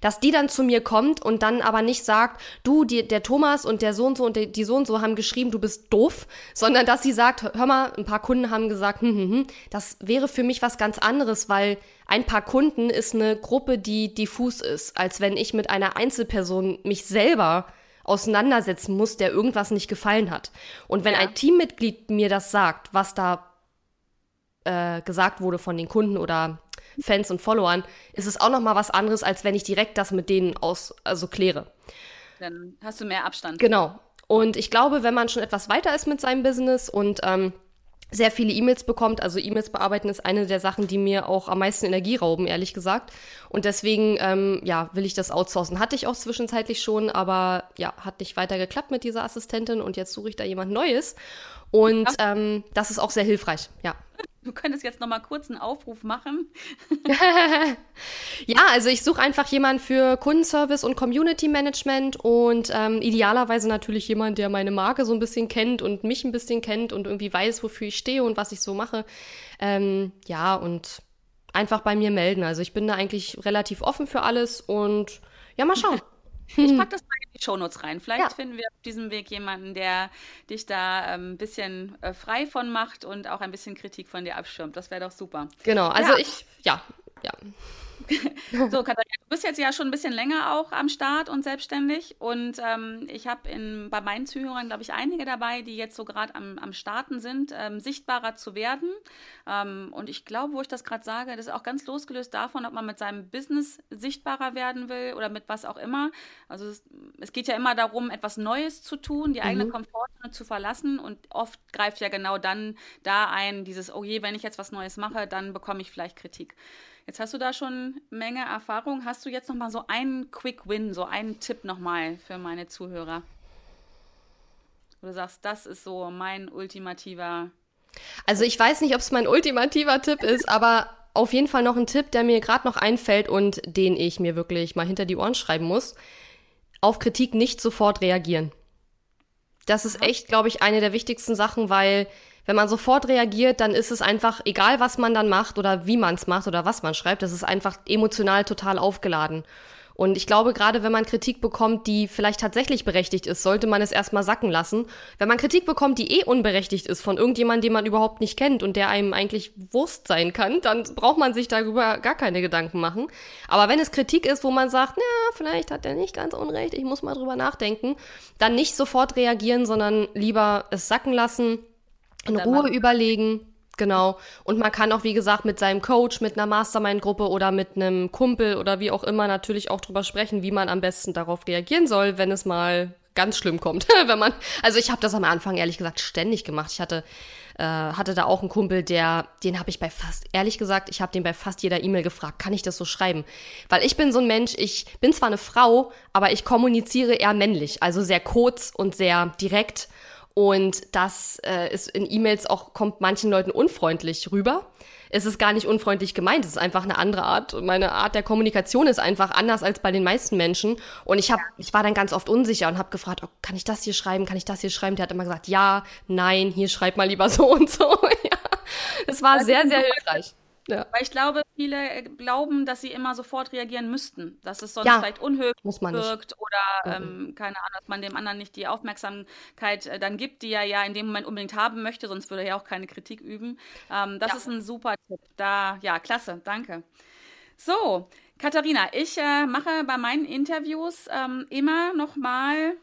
dass die dann zu mir kommt und dann aber nicht sagt, du, die, der Thomas und der so und so und die, so und so haben geschrieben, du bist doof, sondern dass sie sagt, hör mal, ein paar Kunden haben gesagt, hm, hm, hm, das wäre für mich was ganz anderes, weil ein paar Kunden ist eine Gruppe, die diffus ist, als wenn ich mit einer Einzelperson mich selber auseinandersetzen muss, der irgendwas nicht gefallen hat. Und wenn ja. ein Teammitglied mir das sagt, was da äh, gesagt wurde von den Kunden oder Fans und Followern, ist es auch noch mal was anderes, als wenn ich direkt das mit denen aus also kläre. Dann hast du mehr Abstand. Genau. Und ich glaube, wenn man schon etwas weiter ist mit seinem Business und ähm, sehr viele E-Mails bekommt. Also E-Mails bearbeiten ist eine der Sachen, die mir auch am meisten Energie rauben, ehrlich gesagt. Und deswegen, ähm, ja, will ich das outsourcen. Hatte ich auch zwischenzeitlich schon, aber ja, hat nicht weiter geklappt mit dieser Assistentin und jetzt suche ich da jemand Neues. Und ähm, das ist auch sehr hilfreich, ja. Du könntest jetzt noch mal kurz einen Aufruf machen. ja, also ich suche einfach jemanden für Kundenservice und Community Management und ähm, idealerweise natürlich jemand, der meine Marke so ein bisschen kennt und mich ein bisschen kennt und irgendwie weiß, wofür ich stehe und was ich so mache. Ähm, ja, und einfach bei mir melden. Also ich bin da eigentlich relativ offen für alles und ja, mal schauen. Ich packe das mal in die Shownotes rein. Vielleicht ja. finden wir auf diesem Weg jemanden, der dich da ein ähm, bisschen äh, frei von macht und auch ein bisschen Kritik von dir abschirmt. Das wäre doch super. Genau, also ja. ich, ja, ja. so, Katharina, du bist jetzt ja schon ein bisschen länger auch am Start und selbstständig. Und ähm, ich habe bei meinen Zuhörern, glaube ich, einige dabei, die jetzt so gerade am, am Starten sind, ähm, sichtbarer zu werden. Ähm, und ich glaube, wo ich das gerade sage, das ist auch ganz losgelöst davon, ob man mit seinem Business sichtbarer werden will oder mit was auch immer. Also es, es geht ja immer darum, etwas Neues zu tun, die eigene mhm. Komfortzone zu verlassen. Und oft greift ja genau dann da ein, dieses, oh je, wenn ich jetzt was Neues mache, dann bekomme ich vielleicht Kritik. Jetzt hast du da schon Menge Erfahrung. Hast du jetzt noch mal so einen Quick Win, so einen Tipp noch mal für meine Zuhörer? Wo du sagst, das ist so mein ultimativer. Also ich weiß nicht, ob es mein ultimativer Tipp ist, aber auf jeden Fall noch ein Tipp, der mir gerade noch einfällt und den ich mir wirklich mal hinter die Ohren schreiben muss. Auf Kritik nicht sofort reagieren. Das ist echt, glaube ich, eine der wichtigsten Sachen, weil wenn man sofort reagiert, dann ist es einfach, egal was man dann macht oder wie man es macht oder was man schreibt, das ist einfach emotional total aufgeladen. Und ich glaube, gerade wenn man Kritik bekommt, die vielleicht tatsächlich berechtigt ist, sollte man es erstmal sacken lassen. Wenn man Kritik bekommt, die eh unberechtigt ist von irgendjemandem, den man überhaupt nicht kennt und der einem eigentlich Wurst sein kann, dann braucht man sich darüber gar keine Gedanken machen. Aber wenn es Kritik ist, wo man sagt, na, vielleicht hat der nicht ganz unrecht, ich muss mal drüber nachdenken, dann nicht sofort reagieren, sondern lieber es sacken lassen, in Ruhe überlegen. Genau. Und man kann auch, wie gesagt, mit seinem Coach, mit einer Mastermind-Gruppe oder mit einem Kumpel oder wie auch immer natürlich auch drüber sprechen, wie man am besten darauf reagieren soll, wenn es mal ganz schlimm kommt. wenn man, also ich habe das am Anfang ehrlich gesagt ständig gemacht. Ich hatte äh, hatte da auch einen Kumpel, der, den habe ich bei fast, ehrlich gesagt, ich habe den bei fast jeder E-Mail gefragt, kann ich das so schreiben? Weil ich bin so ein Mensch, ich bin zwar eine Frau, aber ich kommuniziere eher männlich, also sehr kurz und sehr direkt und das äh, ist in E-Mails auch, kommt manchen Leuten unfreundlich rüber. Es ist gar nicht unfreundlich gemeint, es ist einfach eine andere Art. Meine Art der Kommunikation ist einfach anders als bei den meisten Menschen. Und ich, hab, ich war dann ganz oft unsicher und habe gefragt, oh, kann ich das hier schreiben, kann ich das hier schreiben? Der hat immer gesagt, ja, nein, hier schreib mal lieber so und so. ja. Es war sehr, sehr hilfreich. Ja. Weil ich glaube, viele äh, glauben, dass sie immer sofort reagieren müssten, dass es sonst ja, vielleicht unhöflich wirkt oder mhm. ähm, keine Ahnung, dass man dem anderen nicht die Aufmerksamkeit äh, dann gibt, die er ja in dem Moment unbedingt haben möchte, sonst würde er ja auch keine Kritik üben. Ähm, das ja. ist ein super Tipp. Da, ja, klasse, danke. So, Katharina, ich äh, mache bei meinen Interviews ähm, immer noch mal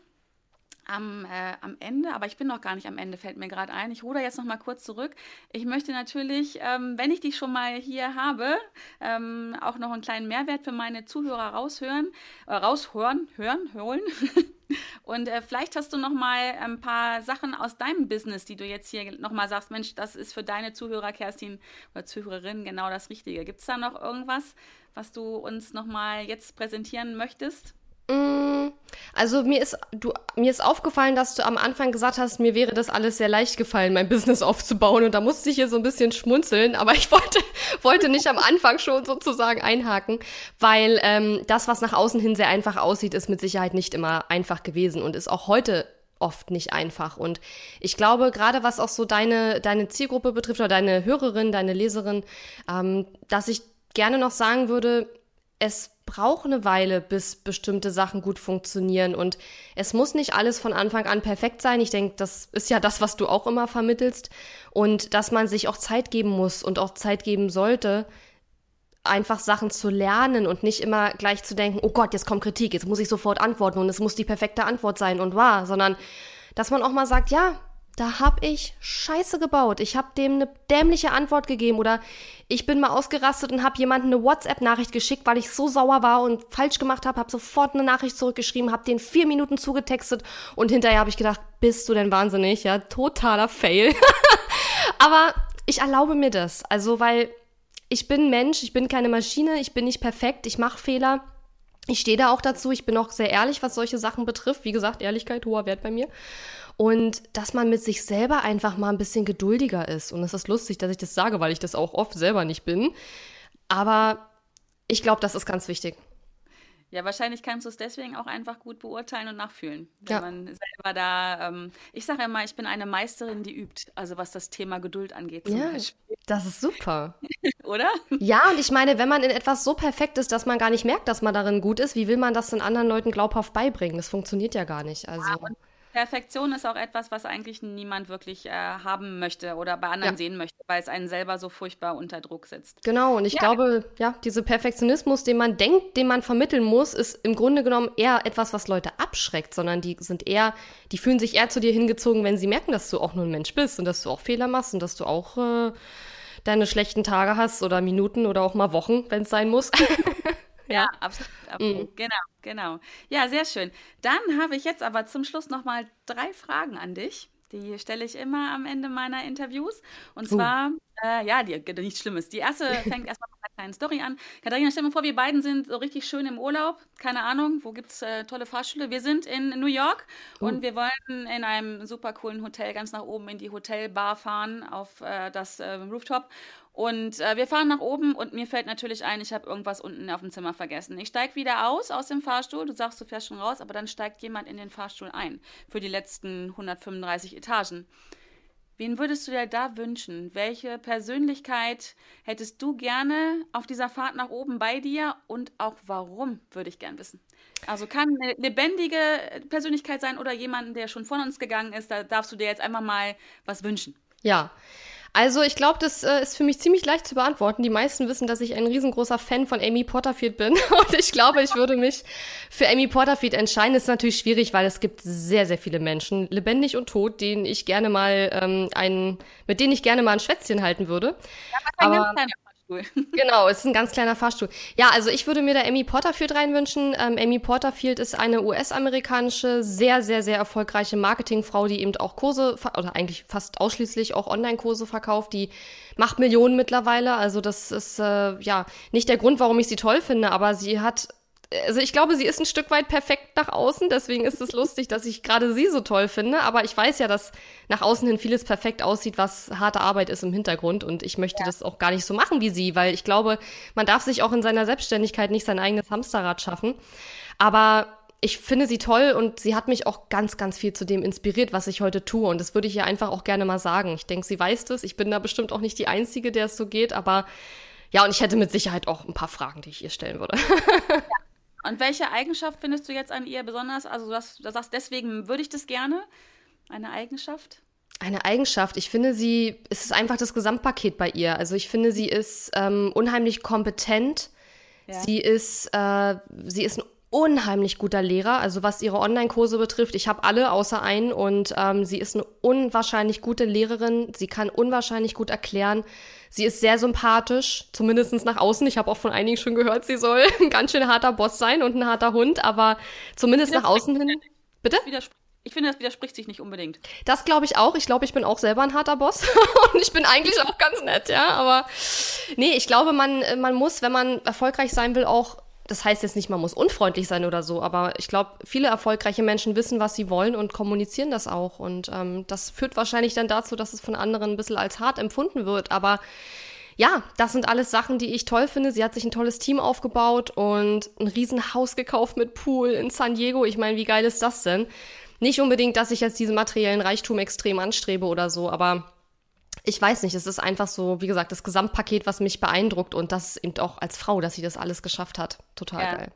am, äh, am Ende, aber ich bin noch gar nicht am Ende, fällt mir gerade ein. Ich ruder jetzt noch mal kurz zurück. Ich möchte natürlich, ähm, wenn ich dich schon mal hier habe, ähm, auch noch einen kleinen Mehrwert für meine Zuhörer raushören, äh, raushören, hören, holen. Und äh, vielleicht hast du noch mal ein paar Sachen aus deinem Business, die du jetzt hier noch mal sagst, Mensch, das ist für deine Zuhörer, Kerstin oder Zuhörerin, genau das Richtige. Gibt es da noch irgendwas, was du uns noch mal jetzt präsentieren möchtest? Mm, also mir ist, du, mir ist aufgefallen, dass du am Anfang gesagt hast, mir wäre das alles sehr leicht gefallen, mein Business aufzubauen. Und da musste ich hier so ein bisschen schmunzeln, aber ich wollte, wollte nicht am Anfang schon sozusagen einhaken, weil ähm, das, was nach außen hin sehr einfach aussieht, ist mit Sicherheit nicht immer einfach gewesen und ist auch heute oft nicht einfach. Und ich glaube, gerade was auch so deine, deine Zielgruppe betrifft oder deine Hörerin, deine Leserin, ähm, dass ich gerne noch sagen würde, es braucht eine Weile, bis bestimmte Sachen gut funktionieren und es muss nicht alles von Anfang an perfekt sein. Ich denke, das ist ja das, was du auch immer vermittelst und dass man sich auch Zeit geben muss und auch Zeit geben sollte, einfach Sachen zu lernen und nicht immer gleich zu denken, oh Gott, jetzt kommt Kritik, jetzt muss ich sofort antworten und es muss die perfekte Antwort sein und wahr, sondern dass man auch mal sagt, ja, da hab ich Scheiße gebaut. Ich hab dem eine dämliche Antwort gegeben oder ich bin mal ausgerastet und hab jemandem eine WhatsApp-Nachricht geschickt, weil ich so sauer war und falsch gemacht habe, hab sofort eine Nachricht zurückgeschrieben, hab den vier Minuten zugetextet und hinterher habe ich gedacht, bist du denn wahnsinnig? Ja, totaler Fail. Aber ich erlaube mir das. Also, weil ich bin Mensch, ich bin keine Maschine, ich bin nicht perfekt, ich mache Fehler. Ich stehe da auch dazu, ich bin auch sehr ehrlich, was solche Sachen betrifft. Wie gesagt, Ehrlichkeit, hoher Wert bei mir. Und dass man mit sich selber einfach mal ein bisschen geduldiger ist. Und es ist lustig, dass ich das sage, weil ich das auch oft selber nicht bin. Aber ich glaube, das ist ganz wichtig. Ja, wahrscheinlich kannst du es deswegen auch einfach gut beurteilen und nachfühlen. Wenn ja. man selber da, ähm, ich sage immer, ich bin eine Meisterin, die übt, also was das Thema Geduld angeht. ja, Beispiel. das ist super. Oder? Ja, und ich meine, wenn man in etwas so perfekt ist, dass man gar nicht merkt, dass man darin gut ist, wie will man das den anderen Leuten glaubhaft beibringen? Das funktioniert ja gar nicht. Also. Ja, Perfektion ist auch etwas, was eigentlich niemand wirklich äh, haben möchte oder bei anderen ja. sehen möchte, weil es einen selber so furchtbar unter Druck setzt. Genau, und ich ja. glaube, ja, dieser Perfektionismus, den man denkt, den man vermitteln muss, ist im Grunde genommen eher etwas, was Leute abschreckt, sondern die sind eher, die fühlen sich eher zu dir hingezogen, wenn sie merken, dass du auch nur ein Mensch bist und dass du auch Fehler machst und dass du auch äh, deine schlechten Tage hast oder Minuten oder auch mal Wochen, wenn es sein muss. Ja, absolut. absolut. Mhm. Genau, genau. Ja, sehr schön. Dann habe ich jetzt aber zum Schluss noch mal drei Fragen an dich. Die stelle ich immer am Ende meiner Interviews. Und uh. zwar, äh, ja, die, nichts Schlimmes. Die erste fängt erstmal mit einer kleinen Story an. Katharina, stell dir vor, wir beiden sind so richtig schön im Urlaub. Keine Ahnung, wo gibt es äh, tolle Fahrstühle? Wir sind in New York uh. und wir wollen in einem super coolen Hotel ganz nach oben in die Hotelbar fahren auf äh, das äh, Rooftop. Und äh, wir fahren nach oben und mir fällt natürlich ein, ich habe irgendwas unten auf dem Zimmer vergessen. Ich steige wieder aus aus dem Fahrstuhl. Du sagst, du fährst schon raus, aber dann steigt jemand in den Fahrstuhl ein für die letzten 135 Etagen. Wen würdest du dir da wünschen? Welche Persönlichkeit hättest du gerne auf dieser Fahrt nach oben bei dir und auch warum, würde ich gern wissen. Also kann eine lebendige Persönlichkeit sein oder jemanden, der schon von uns gegangen ist. Da darfst du dir jetzt einfach mal was wünschen. Ja, also ich glaube, das äh, ist für mich ziemlich leicht zu beantworten. Die meisten wissen, dass ich ein riesengroßer Fan von Amy Porterfield bin. Und ich glaube, ich würde mich für Amy Porterfield entscheiden. Das ist natürlich schwierig, weil es gibt sehr, sehr viele Menschen, lebendig und tot, denen ich gerne mal ähm, ein, mit denen ich gerne mal ein Schwätzchen halten würde. Ja, aber, Fahrstuhl. Genau, es ist ein ganz kleiner Fahrstuhl. Ja, also ich würde mir da Amy Porterfield reinwünschen. Ähm, Amy Porterfield ist eine US-amerikanische, sehr, sehr, sehr erfolgreiche Marketingfrau, die eben auch Kurse, oder eigentlich fast ausschließlich auch Online-Kurse verkauft. Die macht Millionen mittlerweile. Also das ist äh, ja nicht der Grund, warum ich sie toll finde, aber sie hat also ich glaube, sie ist ein Stück weit perfekt nach außen, deswegen ist es lustig, dass ich gerade sie so toll finde, aber ich weiß ja, dass nach außen hin vieles perfekt aussieht, was harte Arbeit ist im Hintergrund und ich möchte ja. das auch gar nicht so machen wie sie, weil ich glaube, man darf sich auch in seiner Selbstständigkeit nicht sein eigenes Hamsterrad schaffen, aber ich finde sie toll und sie hat mich auch ganz, ganz viel zu dem inspiriert, was ich heute tue. Und das würde ich ihr einfach auch gerne mal sagen. Ich denke, sie weiß das. Ich bin da bestimmt auch nicht die Einzige, der es so geht, aber ja, und ich hätte mit Sicherheit auch ein paar Fragen, die ich ihr stellen würde. Ja. Und welche Eigenschaft findest du jetzt an ihr besonders? Also du, hast, du sagst, deswegen würde ich das gerne. Eine Eigenschaft? Eine Eigenschaft. Ich finde sie, es ist einfach das Gesamtpaket bei ihr. Also ich finde, sie ist ähm, unheimlich kompetent. Ja. Sie ist, äh, sie ist ein unheimlich guter Lehrer, also was ihre Online-Kurse betrifft. Ich habe alle außer einen und ähm, sie ist eine unwahrscheinlich gute Lehrerin. Sie kann unwahrscheinlich gut erklären. Sie ist sehr sympathisch, zumindest nach außen. Ich habe auch von einigen schon gehört, sie soll ein ganz schön harter Boss sein und ein harter Hund, aber zumindest nach außen hin. Bitte? Ich finde, das widerspricht sich nicht unbedingt. Das glaube ich auch. Ich glaube, ich bin auch selber ein harter Boss. und ich bin eigentlich auch ganz nett, ja. Aber nee, ich glaube, man, man muss, wenn man erfolgreich sein will, auch das heißt jetzt nicht, man muss unfreundlich sein oder so, aber ich glaube, viele erfolgreiche Menschen wissen, was sie wollen und kommunizieren das auch. Und ähm, das führt wahrscheinlich dann dazu, dass es von anderen ein bisschen als hart empfunden wird. Aber ja, das sind alles Sachen, die ich toll finde. Sie hat sich ein tolles Team aufgebaut und ein Riesenhaus gekauft mit Pool in San Diego. Ich meine, wie geil ist das denn? Nicht unbedingt, dass ich jetzt diesen materiellen Reichtum extrem anstrebe oder so, aber ich weiß nicht, es ist einfach so, wie gesagt, das Gesamtpaket, was mich beeindruckt und das eben auch als Frau, dass sie das alles geschafft hat. Total ja. geil.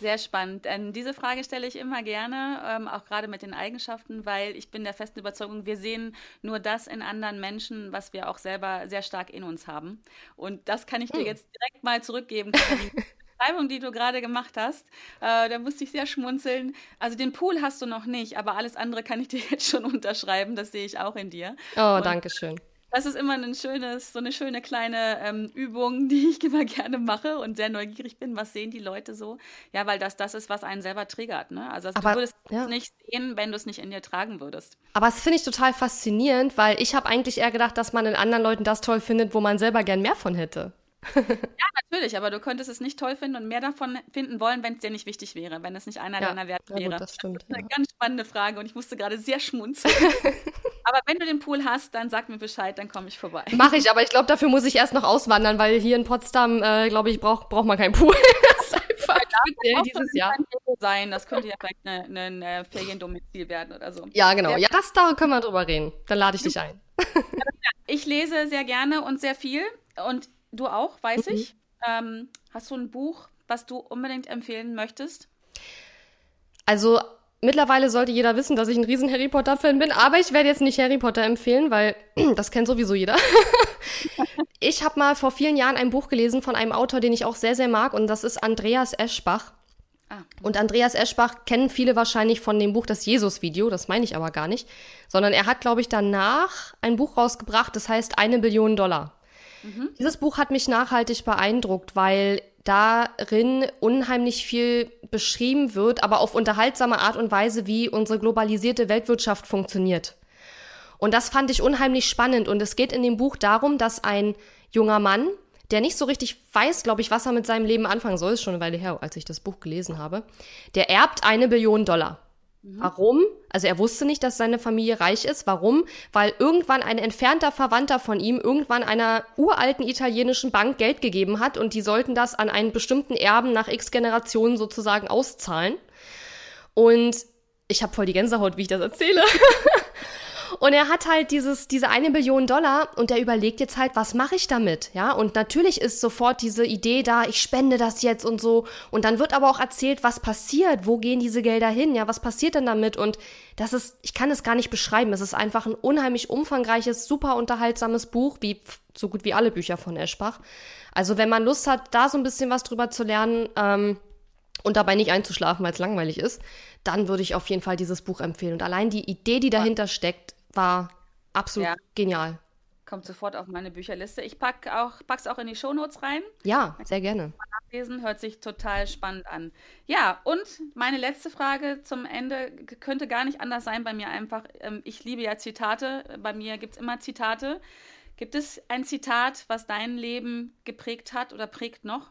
Sehr spannend. Ähm, diese Frage stelle ich immer gerne, ähm, auch gerade mit den Eigenschaften, weil ich bin der festen Überzeugung, wir sehen nur das in anderen Menschen, was wir auch selber sehr stark in uns haben. Und das kann ich dir hm. jetzt direkt mal zurückgeben. Beschreibung, die du gerade gemacht hast, äh, da musste ich sehr schmunzeln. Also den Pool hast du noch nicht, aber alles andere kann ich dir jetzt schon unterschreiben. Das sehe ich auch in dir. Oh, Und danke schön das ist immer ein schönes, so eine schöne kleine ähm, Übung, die ich immer gerne mache und sehr neugierig bin, was sehen die Leute so. Ja, weil das das ist, was einen selber triggert. Ne? Also Aber, du würdest ja. es nicht sehen, wenn du es nicht in dir tragen würdest. Aber das finde ich total faszinierend, weil ich habe eigentlich eher gedacht, dass man in anderen Leuten das toll findet, wo man selber gern mehr von hätte. Ja, natürlich, aber du könntest es nicht toll finden und mehr davon finden wollen, wenn es dir nicht wichtig wäre, wenn es nicht einer Ja, deiner Werte ja gut, wäre. das stimmt, ist eine ja. ganz spannende Frage und ich musste gerade sehr schmunzeln. aber wenn du den Pool hast, dann sag mir Bescheid, dann komme ich vorbei. Mache ich, aber ich glaube, dafür muss ich erst noch auswandern, weil hier in Potsdam, äh, glaube ich, braucht braucht man keinen Pool. das ist einfach dieses Jahr. ein sein, das könnte ja vielleicht eine, eine, eine Feriendomizil werden oder so. Ja, genau. Ja, das, da können wir drüber reden. Dann lade ich dich ein. Ich lese sehr gerne und sehr viel und du auch, weiß Mhm. ich. Ähm, hast du ein Buch, was du unbedingt empfehlen möchtest? Also mittlerweile sollte jeder wissen, dass ich ein riesen Harry Potter-Fan bin, aber ich werde jetzt nicht Harry Potter empfehlen, weil das kennt sowieso jeder. ich habe mal vor vielen Jahren ein Buch gelesen von einem Autor, den ich auch sehr, sehr mag, und das ist Andreas Eschbach. Ah, Und Andreas Eschbach kennen viele wahrscheinlich von dem Buch Das Jesus-Video, das meine ich aber gar nicht, sondern er hat, glaube ich, danach ein Buch rausgebracht, das heißt Eine Billion Dollar. Dieses Buch hat mich nachhaltig beeindruckt, weil darin unheimlich viel beschrieben wird, aber auf unterhaltsame Art und Weise, wie unsere globalisierte Weltwirtschaft funktioniert. Und das fand ich unheimlich spannend. Und es geht in dem Buch darum, dass ein junger Mann, der nicht so richtig weiß, glaube ich, was er mit seinem Leben anfangen soll, ist schon eine Weile her, als ich das Buch gelesen habe, der erbt eine Billion Dollar. Warum? Also er wusste nicht, dass seine Familie reich ist. Warum? Weil irgendwann ein entfernter Verwandter von ihm irgendwann einer uralten italienischen Bank Geld gegeben hat und die sollten das an einen bestimmten Erben nach x Generationen sozusagen auszahlen. Und ich habe voll die Gänsehaut, wie ich das erzähle. Und er hat halt dieses, diese eine Billion Dollar und er überlegt jetzt halt, was mache ich damit? Ja, und natürlich ist sofort diese Idee da, ich spende das jetzt und so. Und dann wird aber auch erzählt, was passiert, wo gehen diese Gelder hin? Ja, was passiert denn damit? Und das ist, ich kann es gar nicht beschreiben. Es ist einfach ein unheimlich umfangreiches, super unterhaltsames Buch, wie so gut wie alle Bücher von Eschbach. Also wenn man Lust hat, da so ein bisschen was drüber zu lernen, ähm, und dabei nicht einzuschlafen, weil es langweilig ist, dann würde ich auf jeden Fall dieses Buch empfehlen. Und allein die Idee, die dahinter steckt, war absolut Ja. genial. Kommt sofort auf meine Bücherliste. Ich pack auch, pack's auch in die Shownotes rein. Ja, sehr gerne. Lesen hört sich total spannend an. Ja, und meine letzte Frage zum Ende könnte gar nicht anders sein bei mir einfach. Ähm, ich liebe ja Zitate. Bei mir gibt es immer Zitate. Gibt es ein Zitat, was dein Leben geprägt hat oder prägt noch?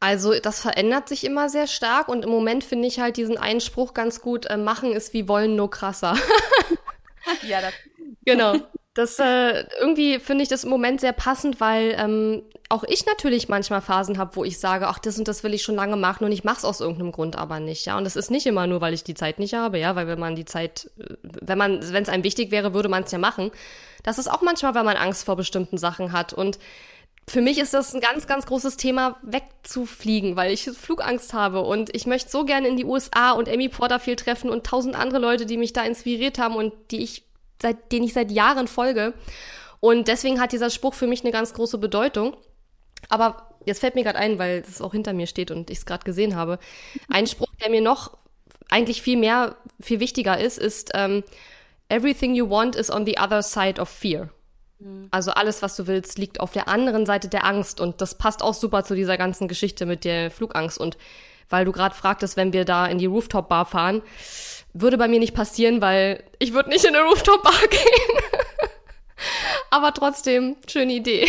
Also das verändert sich immer sehr stark und im Moment finde ich halt diesen einen Spruch ganz gut, äh, machen ist wie wollen, nur krasser. Ja, das, Genau. Das äh, irgendwie finde ich das im Moment sehr passend, weil ähm, auch ich natürlich manchmal Phasen habe, wo ich sage, ach, das und das will ich schon lange machen und ich mache es aus irgendeinem Grund aber nicht, ja. Und das ist nicht immer nur, weil ich die Zeit nicht habe, ja, weil wenn man die Zeit, äh, wenn man, wenn es einem wichtig wäre, würde man es ja machen. Das ist auch manchmal, weil man Angst vor bestimmten Sachen hat und für mich ist das ein ganz, ganz großes Thema, wegzufliegen, weil ich Flugangst habe und ich möchte so gerne in die USA und Amy Porterfield treffen und tausend andere Leute, die mich da inspiriert haben und die ich seit, denen ich seit Jahren folge. Und deswegen hat dieser Spruch für mich eine ganz große Bedeutung. Aber jetzt fällt mir gerade ein, weil es auch hinter mir steht und ich es gerade gesehen habe. Ein Spruch, der mir noch eigentlich viel mehr, viel wichtiger ist, ist ähm, Everything you want is on the other side of fear. Also alles, was du willst, liegt auf der anderen Seite der Angst. Und das passt auch super zu dieser ganzen Geschichte mit der Flugangst. Und weil du gerade fragtest, wenn wir da in die Rooftop-Bar fahren, würde bei mir nicht passieren, weil ich würde nicht in eine Rooftop-Bar gehen. Aber trotzdem, schöne Idee.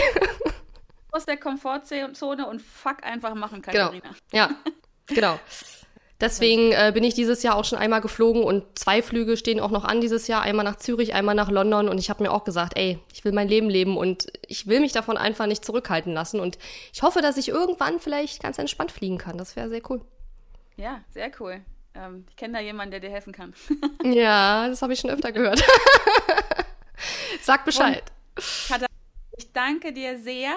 aus der Komfortzone und fuck einfach machen, Genau. Katharina. Ja, genau. Deswegen äh, bin ich dieses Jahr auch schon einmal geflogen und zwei Flüge stehen auch noch an dieses Jahr. Einmal nach Zürich, einmal nach London. Und ich habe mir auch gesagt, ey, ich will mein Leben leben und ich will mich davon einfach nicht zurückhalten lassen. Und ich hoffe, dass ich irgendwann vielleicht ganz entspannt fliegen kann. Das wäre sehr cool. Ja, sehr cool. Ähm, ich kenne da jemanden, der dir helfen kann. Ja, das habe ich schon öfter gehört. Sag Bescheid. Ich danke dir sehr.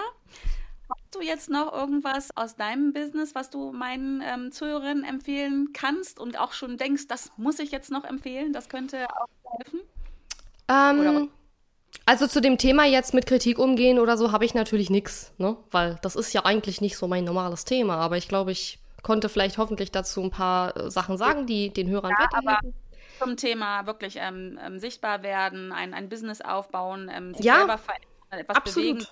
Du jetzt noch irgendwas aus deinem Business, was du meinen ähm, Zuhörern empfehlen kannst und auch schon denkst, das muss ich jetzt noch empfehlen? Das könnte auch helfen. Ähm, also zu dem Thema jetzt mit Kritik umgehen oder so habe ich natürlich nichts, ne? Weil das ist ja eigentlich nicht so mein normales Thema. Aber ich glaube, ich konnte vielleicht hoffentlich dazu ein paar äh, Sachen sagen, die den Hörern Ja, aber weiterhelfen. zum Thema wirklich ähm, ähm, sichtbar werden, ein, ein Business aufbauen, ähm, sich Ja, selber verändern, etwas absolut. bewegen.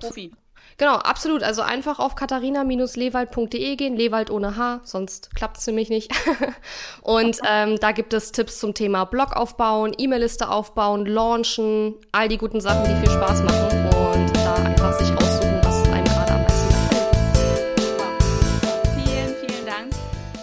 Profi. Genau, absolut. Also einfach auf katharina-lewald.de gehen, Lewald ohne H, sonst klappt es nämlich nicht. Und ähm, da gibt es Tipps zum Thema Blog aufbauen, E-Mail-Liste aufbauen, launchen, all die guten Sachen, die viel Spaß machen und da einfach sich raussuchen, was einem gerade am meisten gefällt. Vielen, vielen Dank.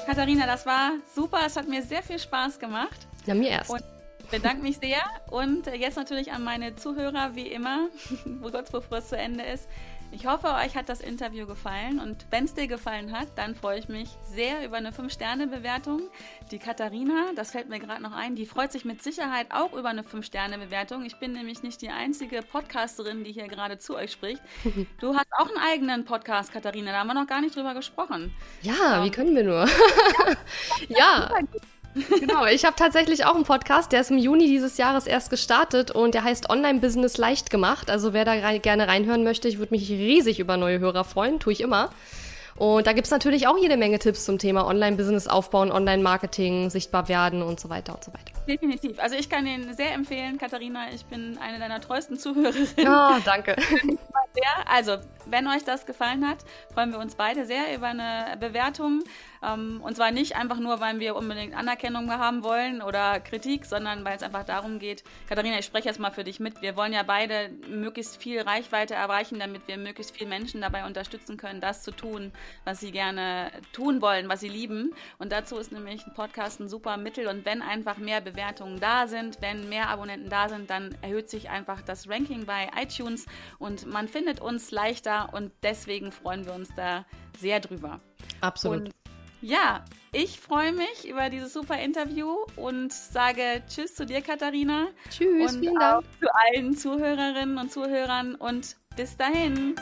Katharina, das war super. Es hat mir sehr viel Spaß gemacht. Ja, mir erst. Und ich bedanke mich sehr. Und jetzt natürlich an meine Zuhörer, wie immer, wo kurz bevor es zu Ende ist. Ich hoffe, euch hat das Interview gefallen und wenn es dir gefallen hat, dann freue ich mich sehr über eine 5-Sterne-Bewertung. Die Katharina, das fällt mir gerade noch ein, die freut sich mit Sicherheit auch über eine 5-Sterne-Bewertung. Ich bin nämlich nicht die einzige Podcasterin, die hier gerade zu euch spricht. Du hast auch einen eigenen Podcast, Katharina, da haben wir noch gar nicht drüber gesprochen. Ja, wie können wir nur? ja. Genau, ich habe tatsächlich auch einen Podcast, der ist im Juni dieses Jahres erst gestartet und der heißt Online-Business leicht gemacht. Also wer da rein, gerne reinhören möchte, ich würde mich riesig über neue Hörer freuen, tue ich immer. Und da gibt's natürlich auch jede Menge Tipps zum Thema Online-Business aufbauen, Online-Marketing, sichtbar werden und so weiter und so weiter. Definitiv. Also ich kann den sehr empfehlen, Katharina. Ich bin eine deiner treuesten Zuhörerinnen. Ja, danke. Sehr. Also, wenn euch das gefallen hat, freuen wir uns beide sehr über eine Bewertung. Ähm, und zwar nicht einfach nur, weil wir unbedingt Anerkennung haben wollen oder Kritik, sondern weil es einfach darum geht, Katharina, ich spreche jetzt mal für dich mit. Wir wollen ja beide möglichst viel Reichweite erreichen, damit wir möglichst viele Menschen dabei unterstützen können, das zu tun, was sie gerne tun wollen, was sie lieben. Und dazu ist nämlich ein Podcast ein super Mittel. Und wenn einfach mehr Bewertungen da sind, wenn mehr Abonnenten da sind, dann erhöht sich einfach das Ranking bei iTunes und man findet uns leichter und deswegen freuen wir uns da sehr drüber. Absolut. Und ja, ich freue mich über dieses super Interview und sage Tschüss zu dir, Katharina. Tschüss, und vielen auch Dank. zu allen Zuhörerinnen und Zuhörern und bis dahin.